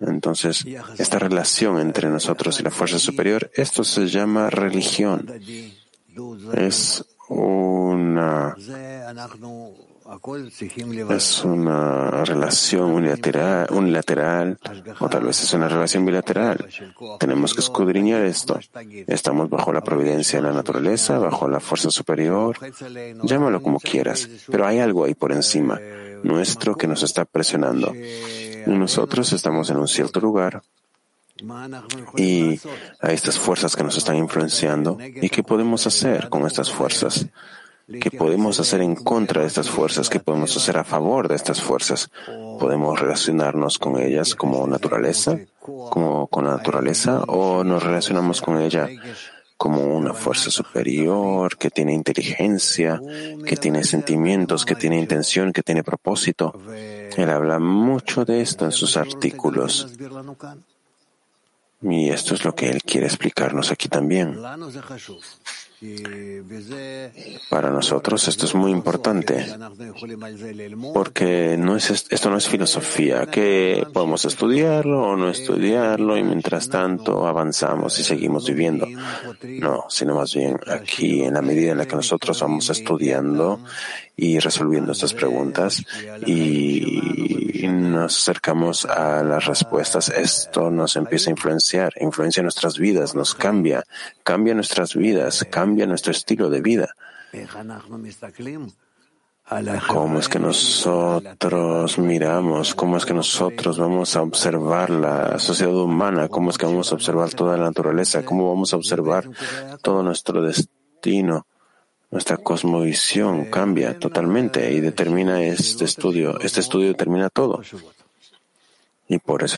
Entonces, esta relación entre nosotros y la fuerza superior, esto se llama religión. Es una es una relación unilateral, unilateral o tal vez es una relación bilateral. Tenemos que escudriñar esto. Estamos bajo la providencia de la naturaleza, bajo la fuerza superior, llámalo como quieras, pero hay algo ahí por encima nuestro que nos está presionando. Nosotros estamos en un cierto lugar y a estas fuerzas que nos están influenciando. ¿Y qué podemos hacer con estas fuerzas? ¿Qué podemos hacer en contra de estas fuerzas? ¿Qué podemos hacer a favor de estas fuerzas? ¿Podemos relacionarnos con ellas como naturaleza, como con la naturaleza, o nos relacionamos con ella como una fuerza superior que tiene inteligencia, que tiene sentimientos, que tiene intención, que tiene propósito? Él habla mucho de esto en sus artículos. Y esto es lo que él quiere explicarnos aquí también. Para nosotros esto es muy importante, porque no es, esto no es filosofía, que podemos estudiarlo o no estudiarlo y mientras tanto avanzamos y seguimos viviendo. No, sino más bien aquí, en la medida en la que nosotros vamos estudiando y resolviendo estas preguntas y nos acercamos a las respuestas, esto nos empieza a influenciar, influencia nuestras vidas, nos cambia, cambia nuestras vidas, cambia nuestro estilo de vida. ¿Cómo es que nosotros miramos? ¿Cómo es que nosotros vamos a observar la sociedad humana? ¿Cómo es que vamos a observar toda la naturaleza? ¿Cómo vamos a observar todo nuestro destino? Nuestra cosmovisión cambia totalmente y determina este estudio. Este estudio determina todo. Y por eso.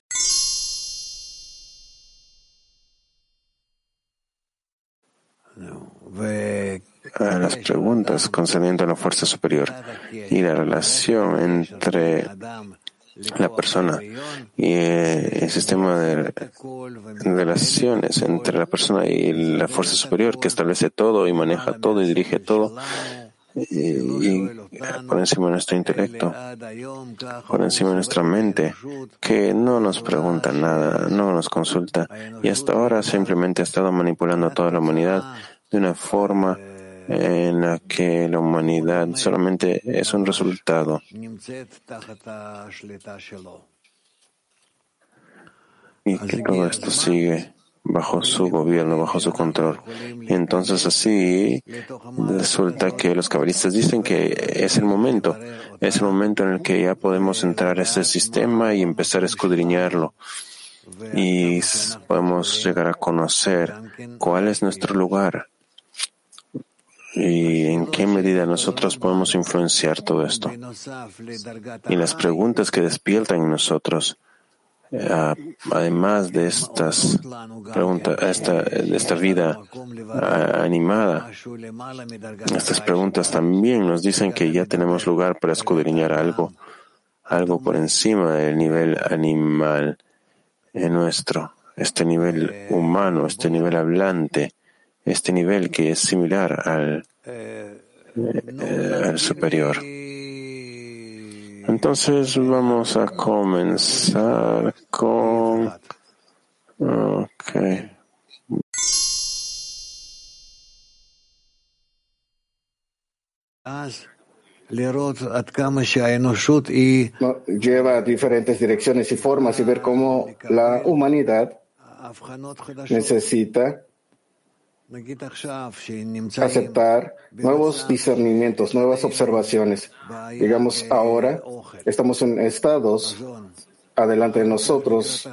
a las preguntas concerniendo a la fuerza superior y la relación entre la persona. Y eh, el sistema de relaciones entre la persona y la fuerza superior que establece todo y maneja todo y dirige todo y, por encima de nuestro intelecto, por encima de nuestra mente, que no nos pregunta nada, no nos consulta y hasta ahora simplemente ha estado manipulando a toda la humanidad de una forma en la que la humanidad solamente es un resultado. Y que todo esto sigue bajo su gobierno, bajo su control. Entonces así resulta que los cabalistas dicen que es el momento, es el momento en el que ya podemos entrar a ese sistema y empezar a escudriñarlo. Y podemos llegar a conocer cuál es nuestro lugar y en qué medida nosotros podemos influenciar todo esto. Y las preguntas que despiertan en nosotros, eh, además de estas preguntas, esta, esta vida animada, estas preguntas también nos dicen que ya tenemos lugar para escudriñar algo, algo por encima del nivel animal en nuestro, este nivel humano, este nivel hablante este nivel que es similar al, eh, al superior. Entonces vamos a comenzar con... Okay. lleva diferentes direcciones y formas y ver cómo la humanidad necesita aceptar nuevos discernimientos, nuevas observaciones. Digamos, ahora estamos en estados adelante de nosotros,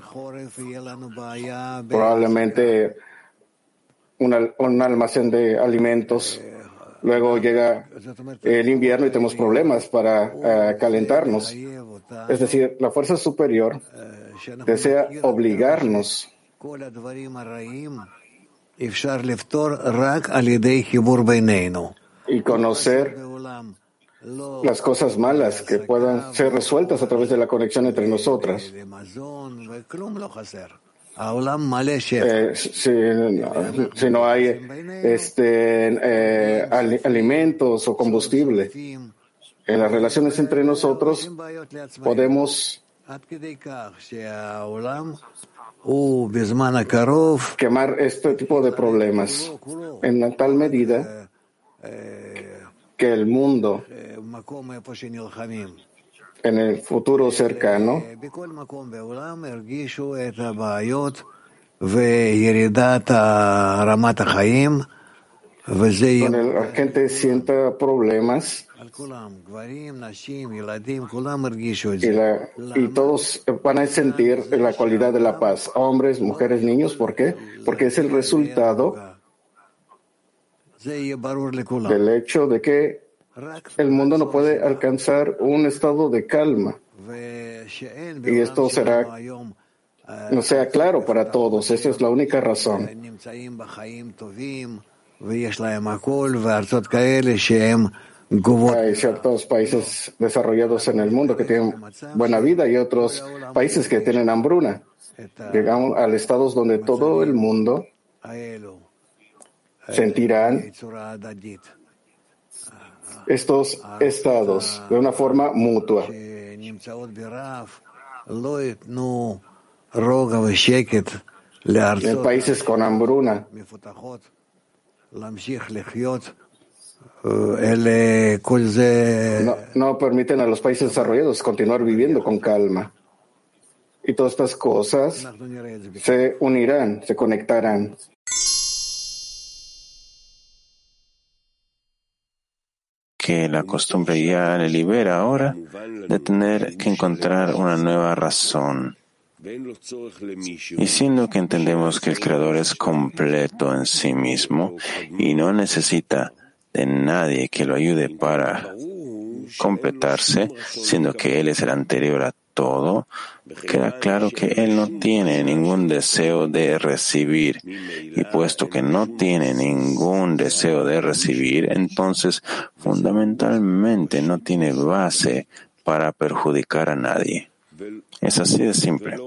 probablemente un, almacén de alimentos. Luego llega el invierno y tenemos problemas para eh, calentarnos. Es decir, la fuerza superior desea obligarnos y conocer las cosas malas que puedan ser resueltas a través de la conexión entre nosotras. Eh, si, no hay este, eh, alimentos o combustible en las relaciones entre nosotros, podemos quemar este tipo de problemas en tal medida que el mundo en el futuro cercano donde la gente sienta problemas y, todos van a sentir la cualidad de la paz, hombres, mujeres, niños. ¿Por qué? Porque es el resultado del hecho de que el mundo no puede alcanzar un estado de calma. Y esto será, no sea claro para todos. Esa es la única razón. Hay ciertos países desarrollados en el mundo que tienen buena vida y otros países que tienen hambruna. Llegamos a estados donde todo el mundo sentirán estos estados de una forma mutua. En países con hambruna, no, no permiten a los países desarrollados continuar viviendo con calma. Y todas estas cosas se unirán, se conectarán. que la costumbre ya le libera ahora de tener que encontrar una nueva razón. Y siendo que entendemos que el Creador es completo en sí mismo y no necesita de nadie que lo ayude para completarse, siendo que Él es el anterior a todo, queda claro que Él no tiene ningún deseo de recibir. Y puesto que no tiene ningún deseo de recibir, entonces fundamentalmente no tiene base para perjudicar a nadie. Es así de simple.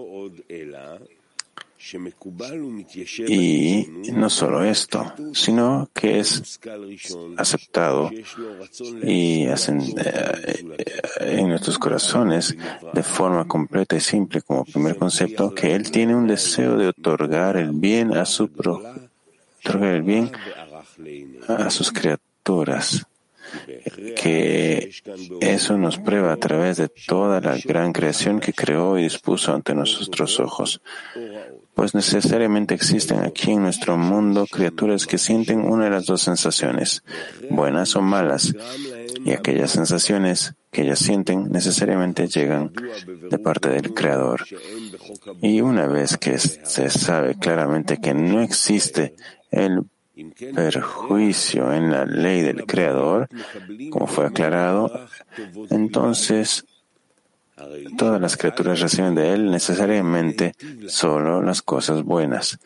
Y no solo esto, sino que es aceptado y eh, en nuestros corazones de forma completa y simple como primer concepto que Él tiene un deseo de otorgar el bien a su otorgar el bien a sus criaturas que eso nos prueba a través de toda la gran creación que creó y dispuso ante nuestros ojos pues necesariamente existen aquí en nuestro mundo criaturas que sienten una de las dos sensaciones, buenas o malas, y aquellas sensaciones que ellas sienten necesariamente llegan de parte del Creador. Y una vez que se sabe claramente que no existe el perjuicio en la ley del Creador, como fue aclarado, entonces Todas las criaturas reciben de Él necesariamente solo las cosas buenas,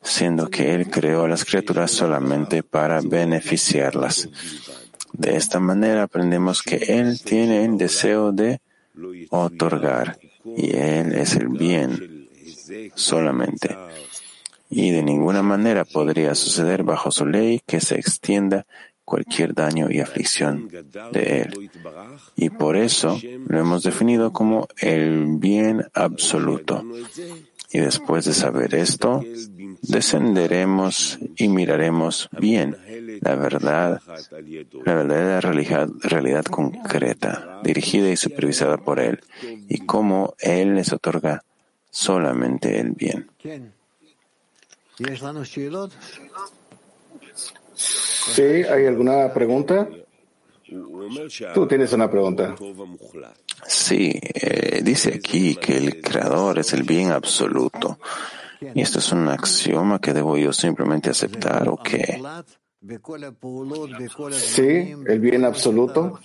siendo que Él creó a las criaturas solamente para beneficiarlas. De esta manera aprendemos que Él tiene el deseo de otorgar y Él es el bien solamente. Y de ninguna manera podría suceder bajo su ley que se extienda cualquier daño y aflicción de Él. Y por eso lo hemos definido como el bien absoluto. Y después de saber esto, descenderemos y miraremos bien la verdad, la verdadera realidad, realidad concreta, dirigida y supervisada por Él, y cómo Él les otorga solamente el bien. Sí, ¿hay alguna pregunta? Tú tienes una pregunta. Sí, eh, dice aquí que el creador es el bien absoluto. ¿Y esto es un axioma que debo yo simplemente aceptar o qué? Sí, el bien absoluto.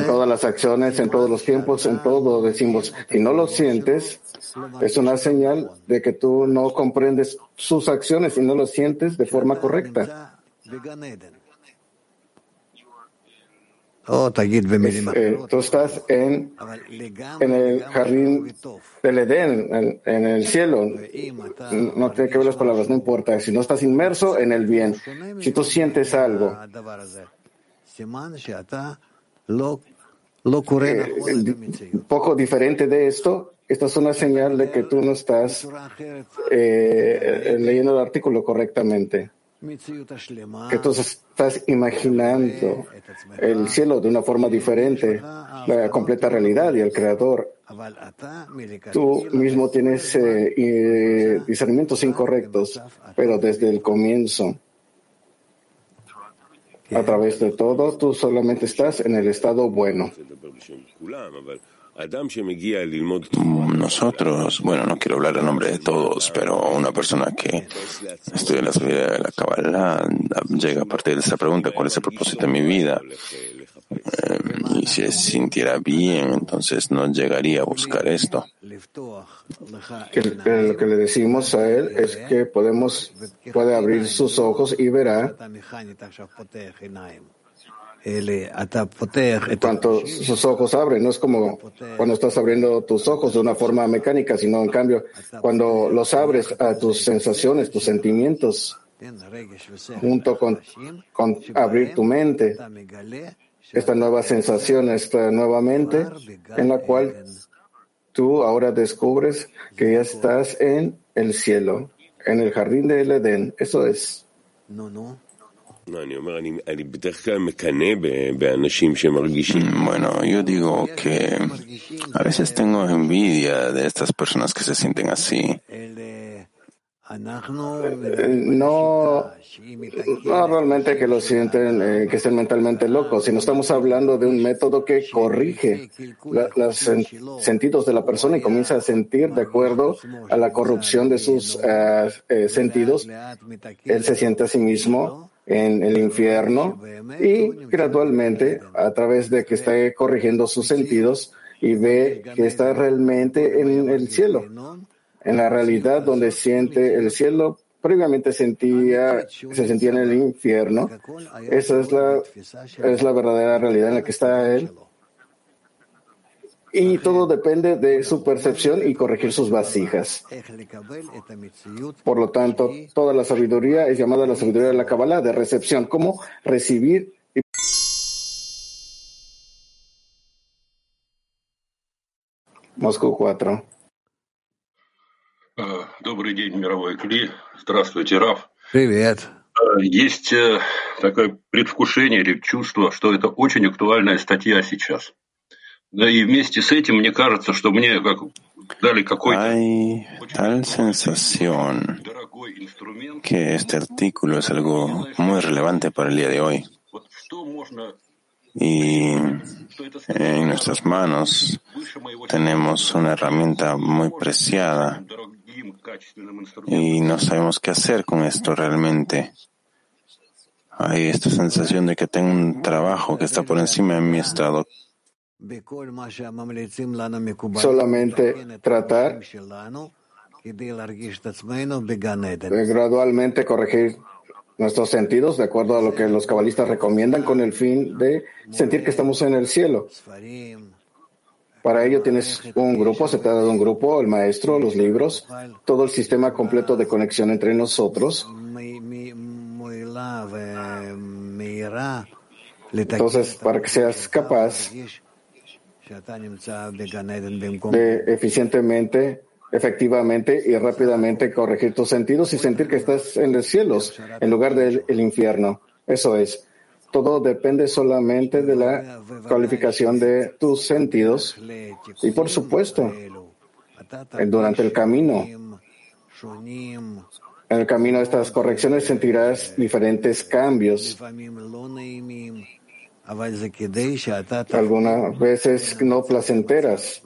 En todas las acciones, en todos los tiempos, en todo decimos, si no lo sientes, es una señal de que tú no comprendes sus acciones y no lo sientes de forma correcta. Eh, tú estás en, en, el jardín del Edén, en, el cielo. No tiene que ver las palabras, no importa. Si no estás inmerso en el bien, si tú sientes algo, un poco diferente de esto, esta es una señal de que tú no estás eh, leyendo el artículo correctamente que tú estás imaginando el cielo de una forma diferente, la completa realidad y el creador. Tú mismo tienes eh, discernimientos incorrectos, pero desde el comienzo, a través de todo, tú solamente estás en el estado bueno. Nosotros, bueno, no quiero hablar en nombre de todos, pero una persona que estudia la sabiduría de la Kabbalah llega a partir de esa pregunta, ¿cuál es el propósito de mi vida? Eh, y si se sintiera bien, entonces no llegaría a buscar esto. lo que le decimos a él es que podemos, puede abrir sus ojos y verá cuando sus ojos abren. No es como cuando estás abriendo tus ojos de una forma mecánica, sino en cambio cuando los abres a tus sensaciones, tus sentimientos, junto con, con abrir tu mente, esta nueva sensación, esta nueva mente, en la cual tú ahora descubres que ya estás en el cielo, en el jardín del Edén. Eso es. Bueno, yo digo que a veces tengo envidia de estas personas que se sienten así. No, no realmente que lo sienten, eh, que estén mentalmente locos, sino estamos hablando de un método que corrige los sentidos de la persona y comienza a sentir de acuerdo a la corrupción de sus eh, eh, sentidos. Él se siente a sí mismo en el infierno y gradualmente, a través de que está corrigiendo sus sentidos y ve que está realmente en el cielo en la realidad donde siente el cielo, previamente sentía, se sentía en el infierno. Esa es la, es la verdadera realidad en la que está él Y todo depende de su percepción y corregir sus vasijas. Por lo tanto, toda la sabiduría es llamada la sabiduría de la Kabbalah, de recepción, como recibir y Moscú 4. Добрый день, мировой Кли. Здравствуйте, Раф. Привет. Есть такое предвкушение или чувство, что это очень актуальная статья сейчас. Да и вместе с этим мне кажется, что мне как dale Hay tal sensación que este artículo es algo muy relevante para el día de hoy. Y en nuestras manos tenemos una herramienta muy preciada y no sabemos qué hacer con esto realmente. Hay esta sensación de que tengo un trabajo que está por encima de mi estado. Solamente tratar de gradualmente corregir nuestros sentidos de acuerdo a lo que los cabalistas recomiendan con el fin de sentir que estamos en el cielo. Para ello tienes un grupo, se te ha dado un grupo, el maestro, los libros, todo el sistema completo de conexión entre nosotros. Entonces, para que seas capaz de eficientemente, efectivamente y rápidamente corregir tus sentidos y sentir que estás en los cielos en lugar del infierno. Eso es. Todo depende solamente de la cualificación de tus sentidos y por supuesto durante el camino. En el camino de estas correcciones sentirás diferentes cambios algunas veces no placenteras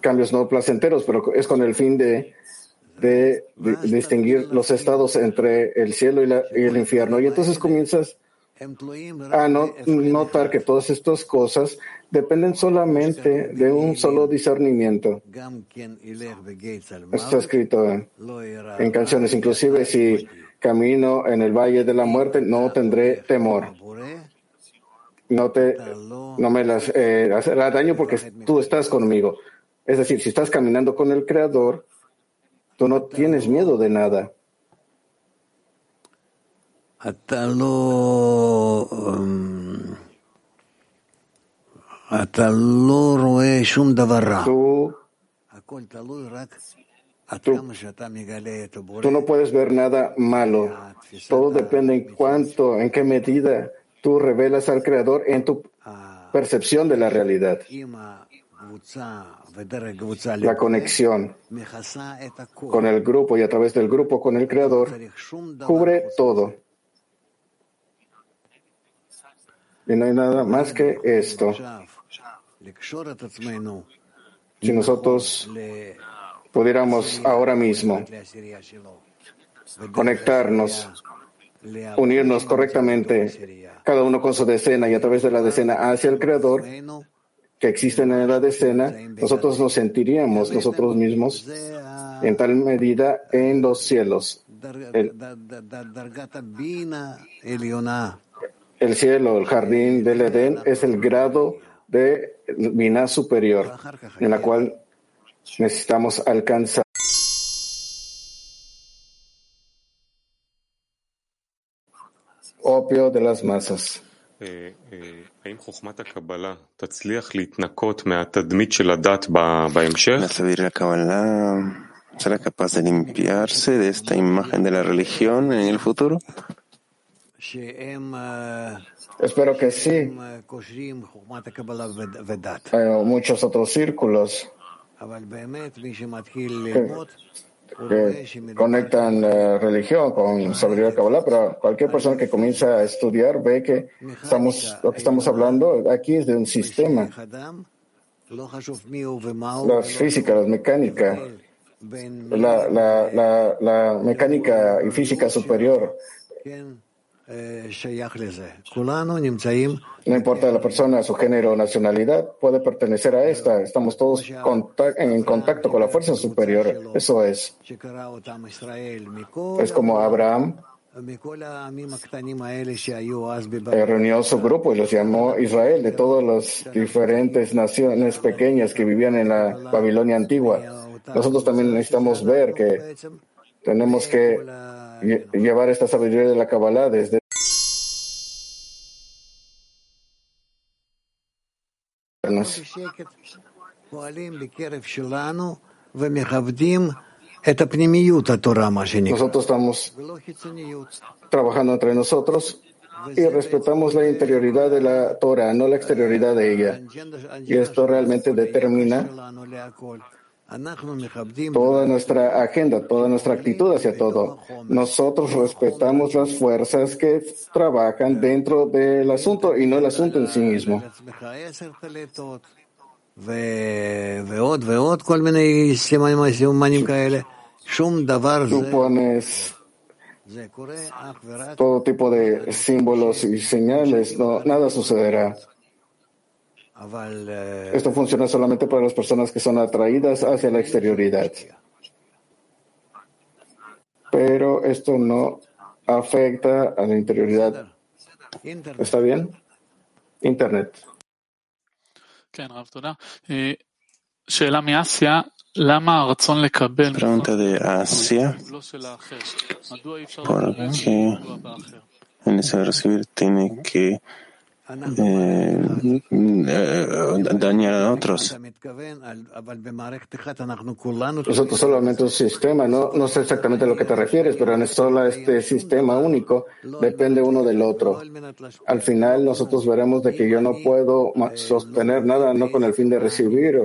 cambios no placenteros pero es con el fin de de, distinguir los estados entre el cielo y, y el infierno y entonces comienzas a no, notar que todas estas cosas dependen solamente de un solo discernimiento. Está escrito en, canciones, inclusive si camino en el valle de la muerte, no tendré temor no, te, no me las eh, hará daño porque tú estás conmigo. Es decir, si estás caminando con el Creador, tú no tienes miedo de nada. Tú, Tú, tú, no puedes ver nada malo. Todo depende en cuánto, en qué medida tú revelas al Creador en tu percepción de la realidad. La conexión con el grupo y a través del grupo con el Creador cubre todo. Y no hay nada más que esto. Si nosotros pudiéramos ahora mismo conectarnos, unirnos correctamente, cada uno con su decena y a través de la decena hacia el Creador, que existen en la decena, nosotros nos sentiríamos nosotros mismos en tal medida en los cielos. el cielo, el jardín del Edén, es el grado de Binah superior, en la cual necesitamos alcanzar. Opio de las masas. ¿La sabiduría Kabbalah será capaz de limpiarse de esta imagen de la religión en el futuro? Espero que sí. Hay muchos otros círculos que, que conectan la religión con sabiduría Kabbalah, pero cualquier persona que comienza a estudiar ve que estamos, lo que estamos hablando aquí es de un sistema. Las físicas, las mecánicas, la, la, la, la mecánica y física superior no importa la persona, su género o nacionalidad, puede pertenecer a esta. Estamos todos en contacto con la fuerza superior. Eso es. Es como Abraham reunió su grupo y los llamó Israel de todas las diferentes naciones pequeñas que vivían en la Babilonia antigua. Nosotros también necesitamos ver que tenemos que llevar esta sabiduría de la Kabbalah desde nosotros estamos trabajando entre nosotros y respetamos la interioridad de la Torah, no la exterioridad de ella. Y esto realmente determina toda nuestra agenda, toda nuestra actitud hacia todo. Nosotros respetamos las fuerzas que trabajan dentro del asunto y no el asunto en sí mismo. Tú pones todo tipo de símbolos y señales, no, nada sucederá. Esto funciona solamente para las personas que son atraídas hacia la exterioridad. Pero esto no afecta a la interioridad. ¿Está bien? Internet. Pregunta de Asia. ¿Por qué el deseo de recibir tiene que eh, dañar a otros. Nosotros solamente un sistema, no, no sé exactamente a lo que te refieres, pero en solo este sistema único depende uno del otro. Al final nosotros veremos de que yo no puedo sostener nada, no con el fin de recibir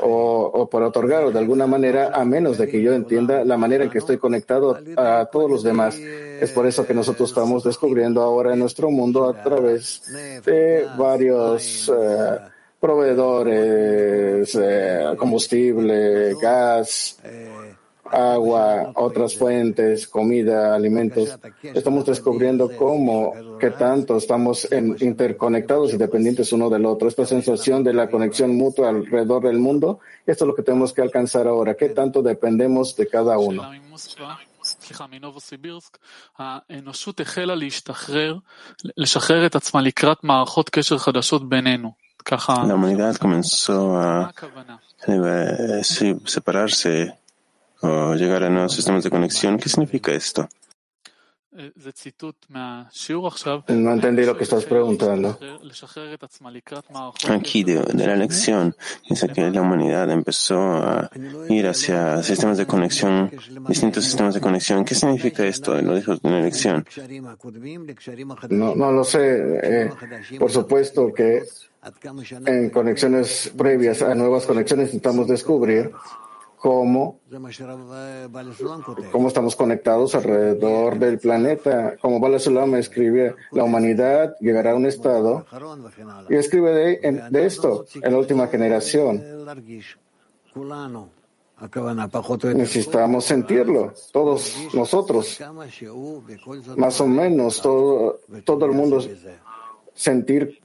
o, o por otorgar de alguna manera, a menos de que yo entienda la manera en que estoy conectado a todos los demás. Es por eso que nosotros estamos descubriendo ahora en nuestro mundo a través de varios eh, proveedores, eh, combustible, gas, agua, otras fuentes, comida, alimentos. Estamos descubriendo cómo, que tanto estamos interconectados y dependientes uno del otro. Esta sensación de la conexión mutua alrededor del mundo, esto es lo que tenemos que alcanzar ahora. ¿Qué tanto dependemos de cada uno? סליחה, מנובוסיבירסק, האנושות החלה להשתחרר, לשחרר את עצמה לקראת מערכות קשר חדשות בינינו. ככה... La humanidad comenzó a separarse o llegar a nuevos sistemas de conexión. ¿Qué significa esto? No entendí lo que estás preguntando. Aquí de, de, la lección dice que la humanidad empezó a ir hacia sistemas de conexión, distintos sistemas de conexión. ¿Qué significa esto? Lo dijo en la lección. No, no lo sé. Eh, por supuesto que en conexiones previas a nuevas conexiones intentamos descubrir cómo, cómo estamos conectados alrededor del planeta. Como Bala Sulam escribe, la humanidad llegará a un estado y escribe de, de esto en la última generación. Necesitamos sentirlo, todos nosotros, más o menos todo, todo el mundo sentir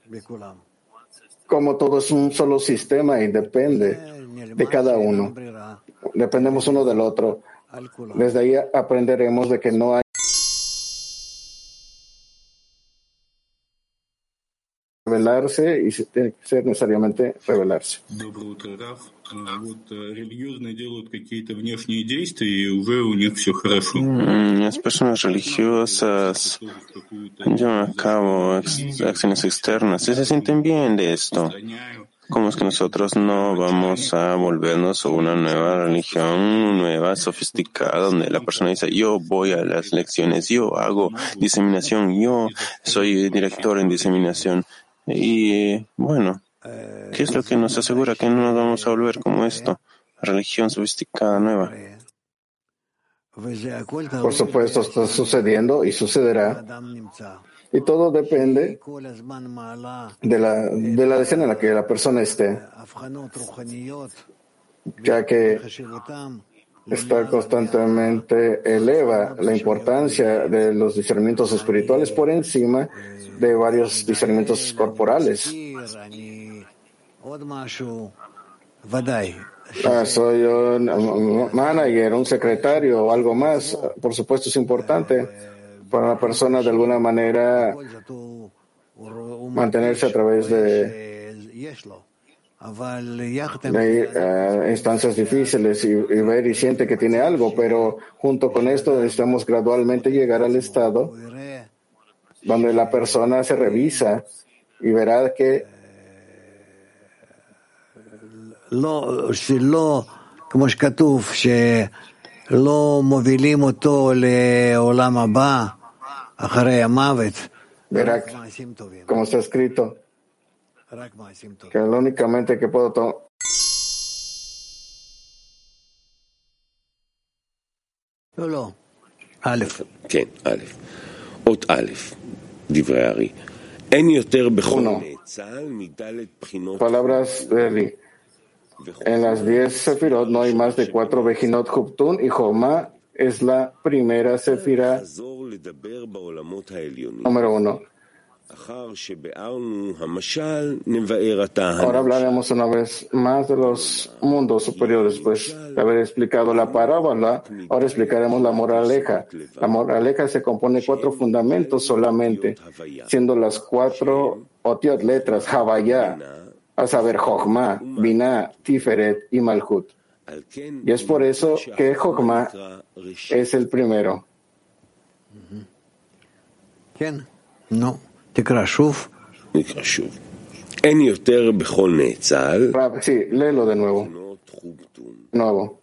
como todo es un solo sistema y depende de cada uno. Dependemos uno del otro. Desde ahí aprenderemos de que no hay revelarse y tiene que ser necesariamente revelarse. Las personas religiosas llevan a cabo acciones externas y se sienten bien de esto. ¿Cómo es que nosotros no vamos a volvernos una nueva religión, nueva, sofisticada, donde la persona dice, yo voy a las lecciones, yo hago diseminación, yo soy director en diseminación? Y bueno, ¿qué es lo que nos asegura que no nos vamos a volver como esto? Religión sofisticada nueva. Por supuesto, está sucediendo y sucederá y todo depende de la, de la escena en la que la persona esté, ya que está constantemente eleva la importancia de los discernimientos espirituales por encima de varios discernimientos corporales. Ah, soy un manager, un secretario o algo más. Por supuesto es importante para la persona de alguna manera mantenerse a través de, de instancias difíciles y, ver y siente que tiene algo, pero junto con esto necesitamos gradualmente llegar al estado donde la persona se revisa y verá que מובילים אותו לעולם הבא אחרי המוות. Verá, como está escrito, que lo únicamente que puedo tomar. לא, לא. א'. כן, א'. אות א', דברי הארי. אין יותר בכל צה"ל מדלת בחינות... Palabras de Eli. en las diez sefirot no hay más de cuatro Bejinot Huptun y Joma es la primera sefira número uno. Ahora hablaremos una vez más de los mundos superiores, pues de haber explicado la parábola, ahora explicaremos la moraleja. La moraleja se compone de cuatro fundamentos solamente, siendo las cuatro otiot letras, Havaya, a saber, Jochma, Binah, Tiferet y Malhut. Y es por eso que Jochma es el primero. No, Sí, léelo de nuevo. Nuevo.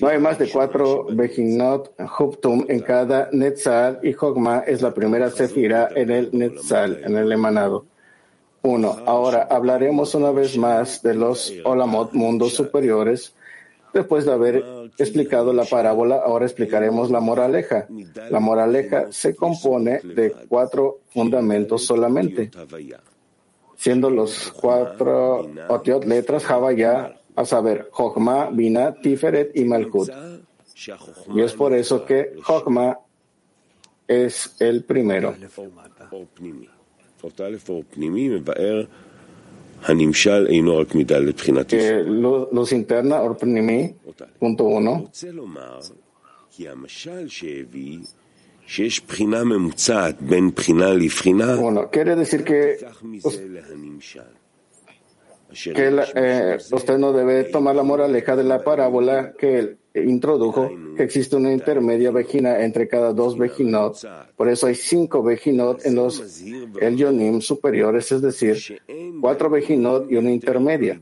No hay más de cuatro Beginot Huptum en cada Netzal y Jogma es la primera sefira en el Netzal, en el emanado. Uno. Ahora hablaremos una vez más de los Olamot, mundos superiores. Después de haber explicado la parábola, ahora explicaremos la moraleja. La moraleja se compone de cuatro fundamentos solamente, siendo los cuatro otiot letras Havaya, a saber, Chokma, Bina, Tiferet y Malkut. Y es por eso que Chokma es el primero. Que luz interna, or pnimi, punto uno. Bueno, quiere decir que, que eh, usted no debe tomar la moraleja de la parábola que él introdujo que existe una intermedia vagina entre cada dos vejinot. Por eso hay cinco vejinot en los Elyonim superiores, es decir, cuatro vejinot y una intermedia.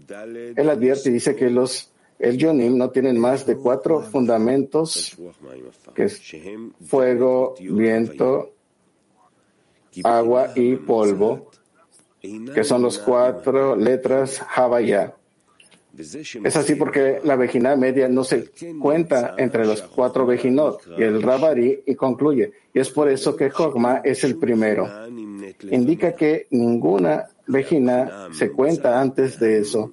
Él advierte y dice que los Elyonim no tienen más de cuatro fundamentos, que es fuego, viento, agua y polvo, que son los cuatro letras Havaya. Es así porque la vejina media no se cuenta entre los cuatro vejinot y el Rabari y concluye. Y es por eso que Jogma es el primero. Indica que ninguna vejina se cuenta antes de eso,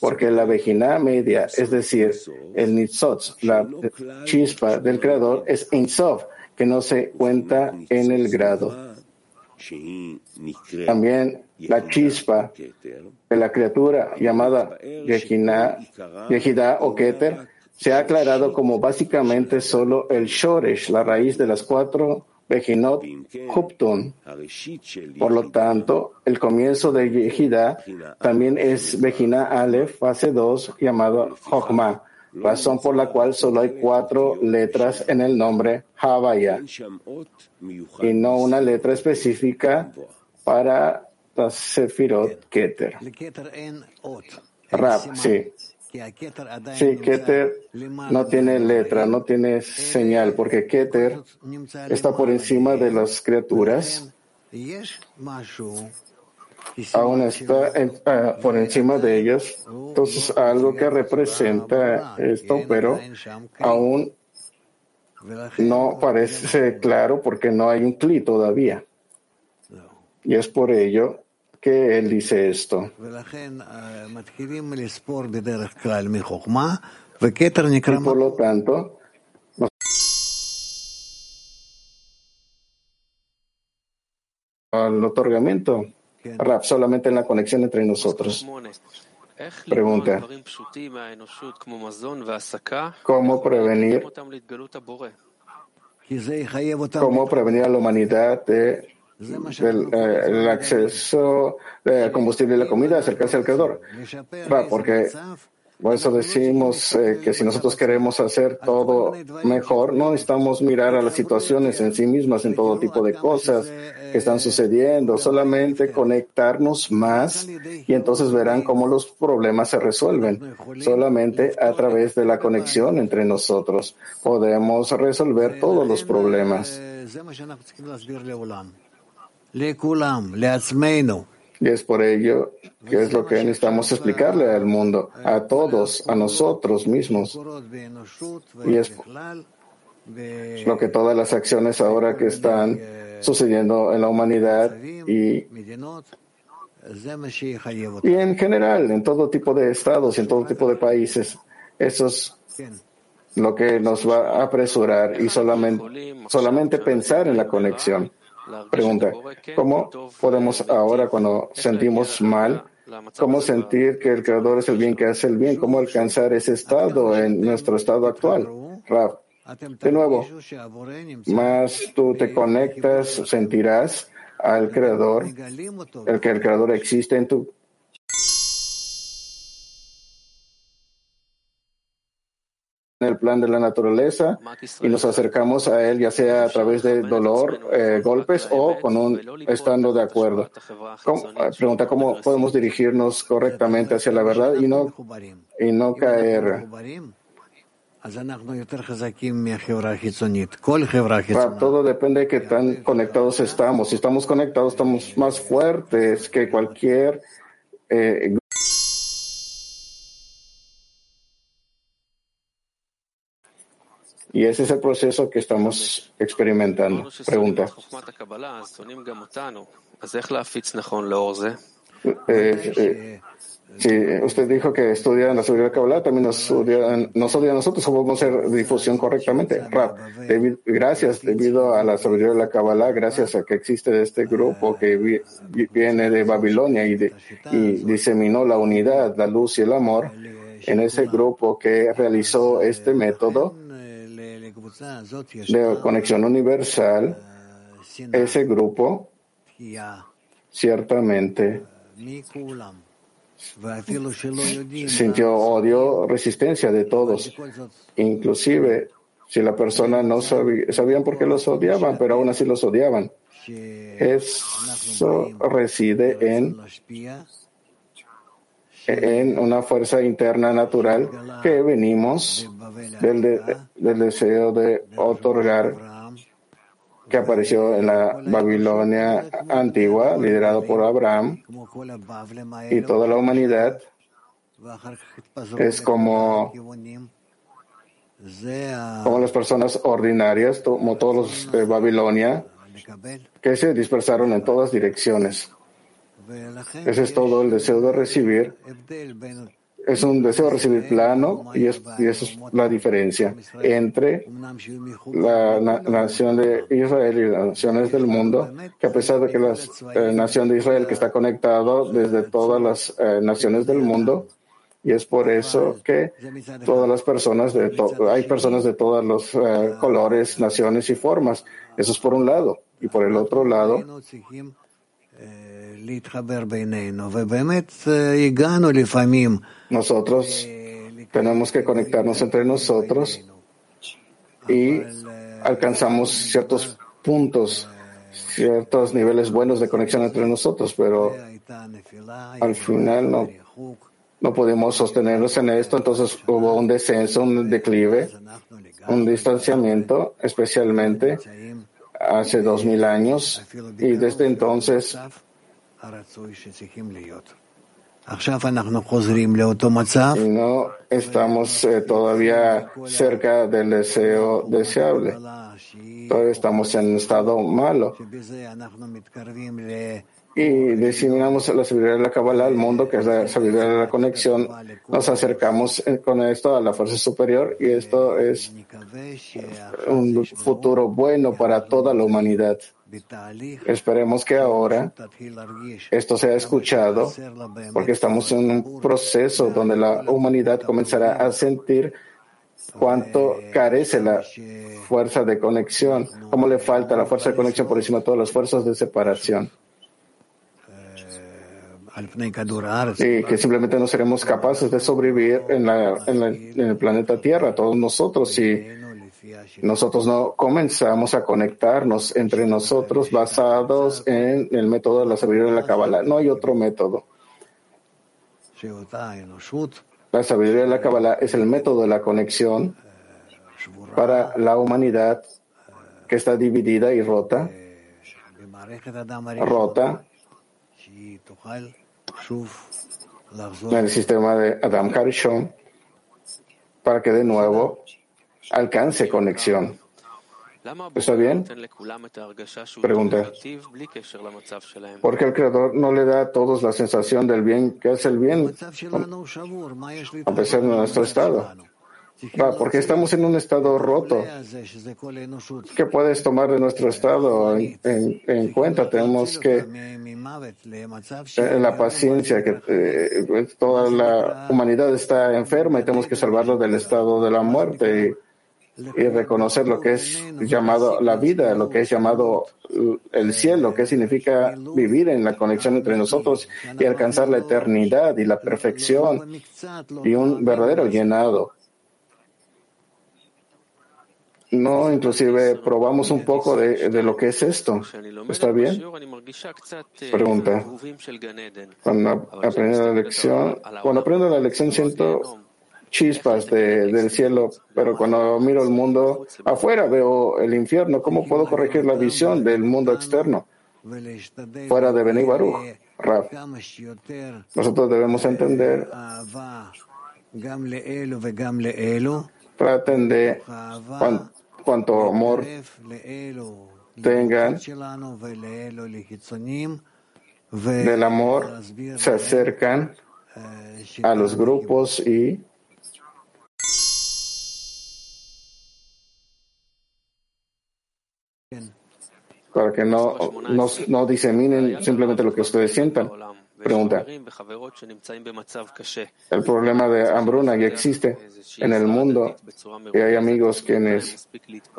porque la vejina media, es decir, el Nitzot, la chispa del Creador, es Insof, que no se cuenta en el grado. También la chispa de la criatura llamada Yehida o Keter se ha aclarado como básicamente solo el Shoresh, la raíz de las cuatro Bejinot Huptun. Por lo tanto, el comienzo de Yehida también es Bejina Aleph, fase 2, llamado Hokma, razón por la cual solo hay cuatro letras en el nombre Havaya y no una letra específica para la Sefirot Keter. Rap, sí. Sí, Keter no tiene letra, no tiene señal, porque Keter está por encima de las criaturas. Aún está ah, por encima de ellos. Entonces, algo que representa esto, pero aún no parece claro porque no hay un cli todavía. Y es por ello que él dice esto. Y por lo tanto, al otorgamiento, solamente en la conexión entre nosotros. Pregunta. ¿Cómo prevenir, cómo prevenir a la humanidad de del eh, acceso de combustible y la comida, acercarse al creador. Porque por eso decimos eh, que si nosotros queremos hacer todo mejor, no necesitamos mirar a las situaciones en sí mismas, en todo tipo de cosas que están sucediendo, solamente conectarnos más y entonces verán cómo los problemas se resuelven. Solamente a través de la conexión entre nosotros podemos resolver todos los problemas. Y es por ello que es lo que necesitamos explicarle al mundo, a todos, a nosotros mismos. Y es lo que todas las acciones ahora que están sucediendo en la humanidad y, y en general, en todo tipo de estados y en todo tipo de países. Eso es lo que nos va a apresurar y solamente, solamente pensar en la conexión. Pregunta, ¿cómo podemos ahora cuando sentimos mal, cómo sentir que el Creador es el bien que hace el bien? ¿Cómo alcanzar ese estado en nuestro estado actual? de nuevo, más tú te conectas, sentirás al Creador, el que el Creador existe en tu el plan de la naturaleza y nos acercamos a él ya sea a través de dolor, eh, golpes o con un estando de acuerdo. Eh, pregunta cómo podemos dirigirnos correctamente hacia la verdad y no, y no caer. Todo depende de qué tan conectados estamos. Si estamos conectados, estamos más fuertes que cualquier eh, Y ese es el proceso que estamos experimentando. Pregunta. Eh, eh, sí, usted dijo que estudian la sabiduría de Kabbalah, también nos estudian, nos a nosotros, ¿cómo podemos hacer difusión correctamente? gracias, debido a la sabiduría de la Kabbalah, gracias a que existe este grupo que viene de Babilonia y, y diseminó la unidad, la luz y el amor, en ese grupo que realizó este método, de conexión universal, ese grupo ciertamente sintió odio, resistencia de todos, inclusive si la persona no sabía, sabían por qué los odiaban, pero aún así los odiaban. Eso reside en en una fuerza interna natural que venimos del, del deseo de otorgar que apareció en la Babilonia antigua, liderado por Abraham, y toda la humanidad es como, como las personas ordinarias, como todos los de Babilonia, que se dispersaron en todas direcciones. Ese es todo el deseo de recibir. Es un deseo de recibir plano y, es, es la diferencia entre la nación de Israel y las naciones del mundo, que a pesar de que la eh, nación de Israel que está conectado desde todas las eh, naciones del mundo, Y es por eso que todas las personas de hay personas de todos los uh, colores, naciones y formas. Eso es por un lado. Y por el otro lado, nosotros tenemos que conectarnos entre nosotros y alcanzamos ciertos puntos, ciertos niveles buenos de conexión entre nosotros, pero al final no, no pudimos sostenernos en esto, entonces hubo un descenso, un declive, un distanciamiento, especialmente hace dos mil años, y desde entonces no estamos eh, todavía cerca del deseo deseable. Todavía estamos en un estado malo. Y diseminamos la sabiduría de la Kabbalah al mundo, que es la sabiduría de la conexión. Nos acercamos eh, con esto a la fuerza superior y esto es un futuro bueno para toda la humanidad. Esperemos que ahora esto sea escuchado porque estamos en un proceso donde la humanidad comenzará a sentir cuánto carece la fuerza de conexión, cómo le falta la fuerza de conexión por encima de todas las fuerzas de separación. Y que simplemente no seremos capaces de sobrevivir en, en el planeta Tierra, todos nosotros, si nosotros no comenzamos a conectarnos entre nosotros basados en el método de la sabiduría de la Kabbalah. No hay otro método. La sabiduría de la Kabbalah es el método de la conexión para la humanidad que está dividida y rota, rota en el sistema de Adam Karishon, para que de nuevo alcance conexión. ¿Está bien? Pregunta. ¿Por qué el Creador no le da a todos la sensación del bien que es el bien a pesar de nuestro estado? porque estamos en un estado roto. ¿Qué puedes tomar de nuestro estado en, cuenta? Tenemos que eh, la paciencia, que eh, toda la humanidad está enferma y tenemos que salvarlo del estado de la muerte reconocer lo que es llamado la vida, lo que es llamado el cielo, que significa vivir en la conexión entre nosotros y alcanzar la eternidad y la perfección y un verdadero llenado. No, inclusive probamos un poco de, de lo que es esto. ¿Está bien? Pregunta. Cuando aprendo la lección, cuando aprendo la lección siento chispas de, del cielo, pero cuando miro el mundo afuera veo el infierno. ¿Cómo puedo corregir la visión del mundo externo? Fuera de Beni Baruch, Nosotros debemos entender, traten de cuanto amor tengan del amor, se acercan a los grupos y para que no, no, no diseminen simplemente lo que ustedes sientan. Pregunta. El problema de hambruna ya existe en el mundo y hay amigos quienes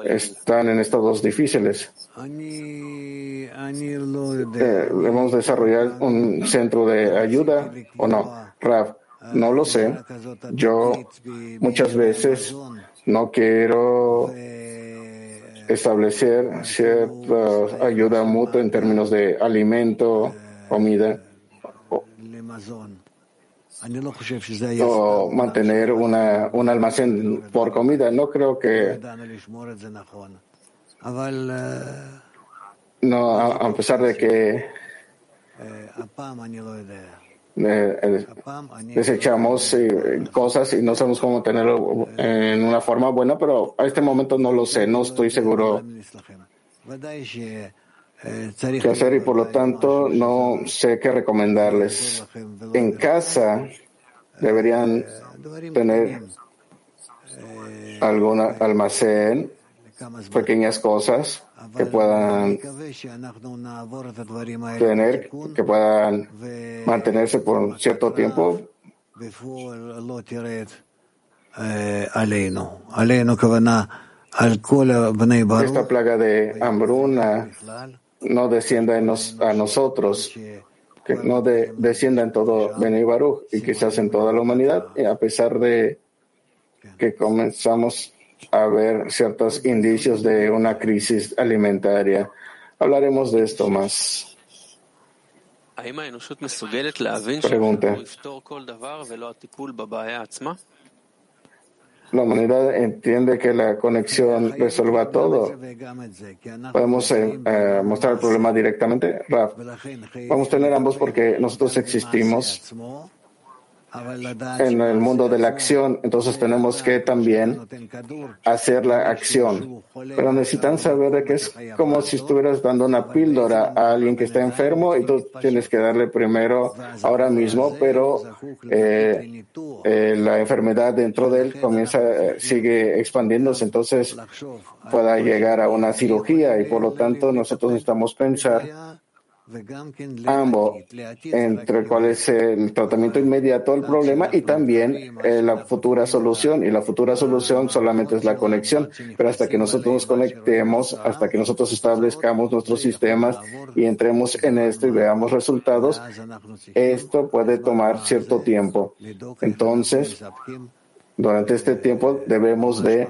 están en estados difíciles. Eh, ¿Debemos desarrollar un centro de ayuda o no? Rav, no lo sé. Yo muchas veces no quiero establecer cierta ayuda mutua en términos de alimento, comida, o, mantener una, un almacén por comida. No creo que. No, a pesar de que eh, desechamos eh, cosas y no sabemos cómo tenerlo en una forma buena, pero a este momento no lo sé, no estoy seguro qué hacer y por lo tanto no sé qué recomendarles. En casa deberían tener algún almacén, pequeñas cosas que puedan tener, que puedan mantenerse por un cierto tiempo. esta plaga de hambruna no descienda en a nosotros, que no de, descienda en todo Bnei Baruch y quizás en toda la humanidad, a pesar de que comenzamos a ver ciertos indicios de una crisis alimentaria. Hablaremos de esto más. Pregunta. La humanidad entiende que la conexión resuelva todo. Podemos eh, eh, mostrar el problema directamente. Raf, vamos a tener ambos porque nosotros existimos en el mundo de la acción, entonces tenemos que también hacer la acción. Pero necesitan saber que es como si estuvieras dando una píldora a alguien que está enfermo y tú tienes que darle primero ahora mismo, pero eh, eh, la enfermedad dentro de él comienza, eh, sigue expandiéndose, entonces pueda llegar a una cirugía y por lo tanto nosotros necesitamos pensar ambos, entre cuál es el tratamiento inmediato del problema y también eh, la futura solución. Y la futura solución solamente es la conexión. Pero hasta que nosotros nos conectemos, hasta que nosotros establezcamos nuestros sistemas y entremos en esto y veamos resultados, esto puede tomar cierto tiempo. Entonces, durante este tiempo debemos de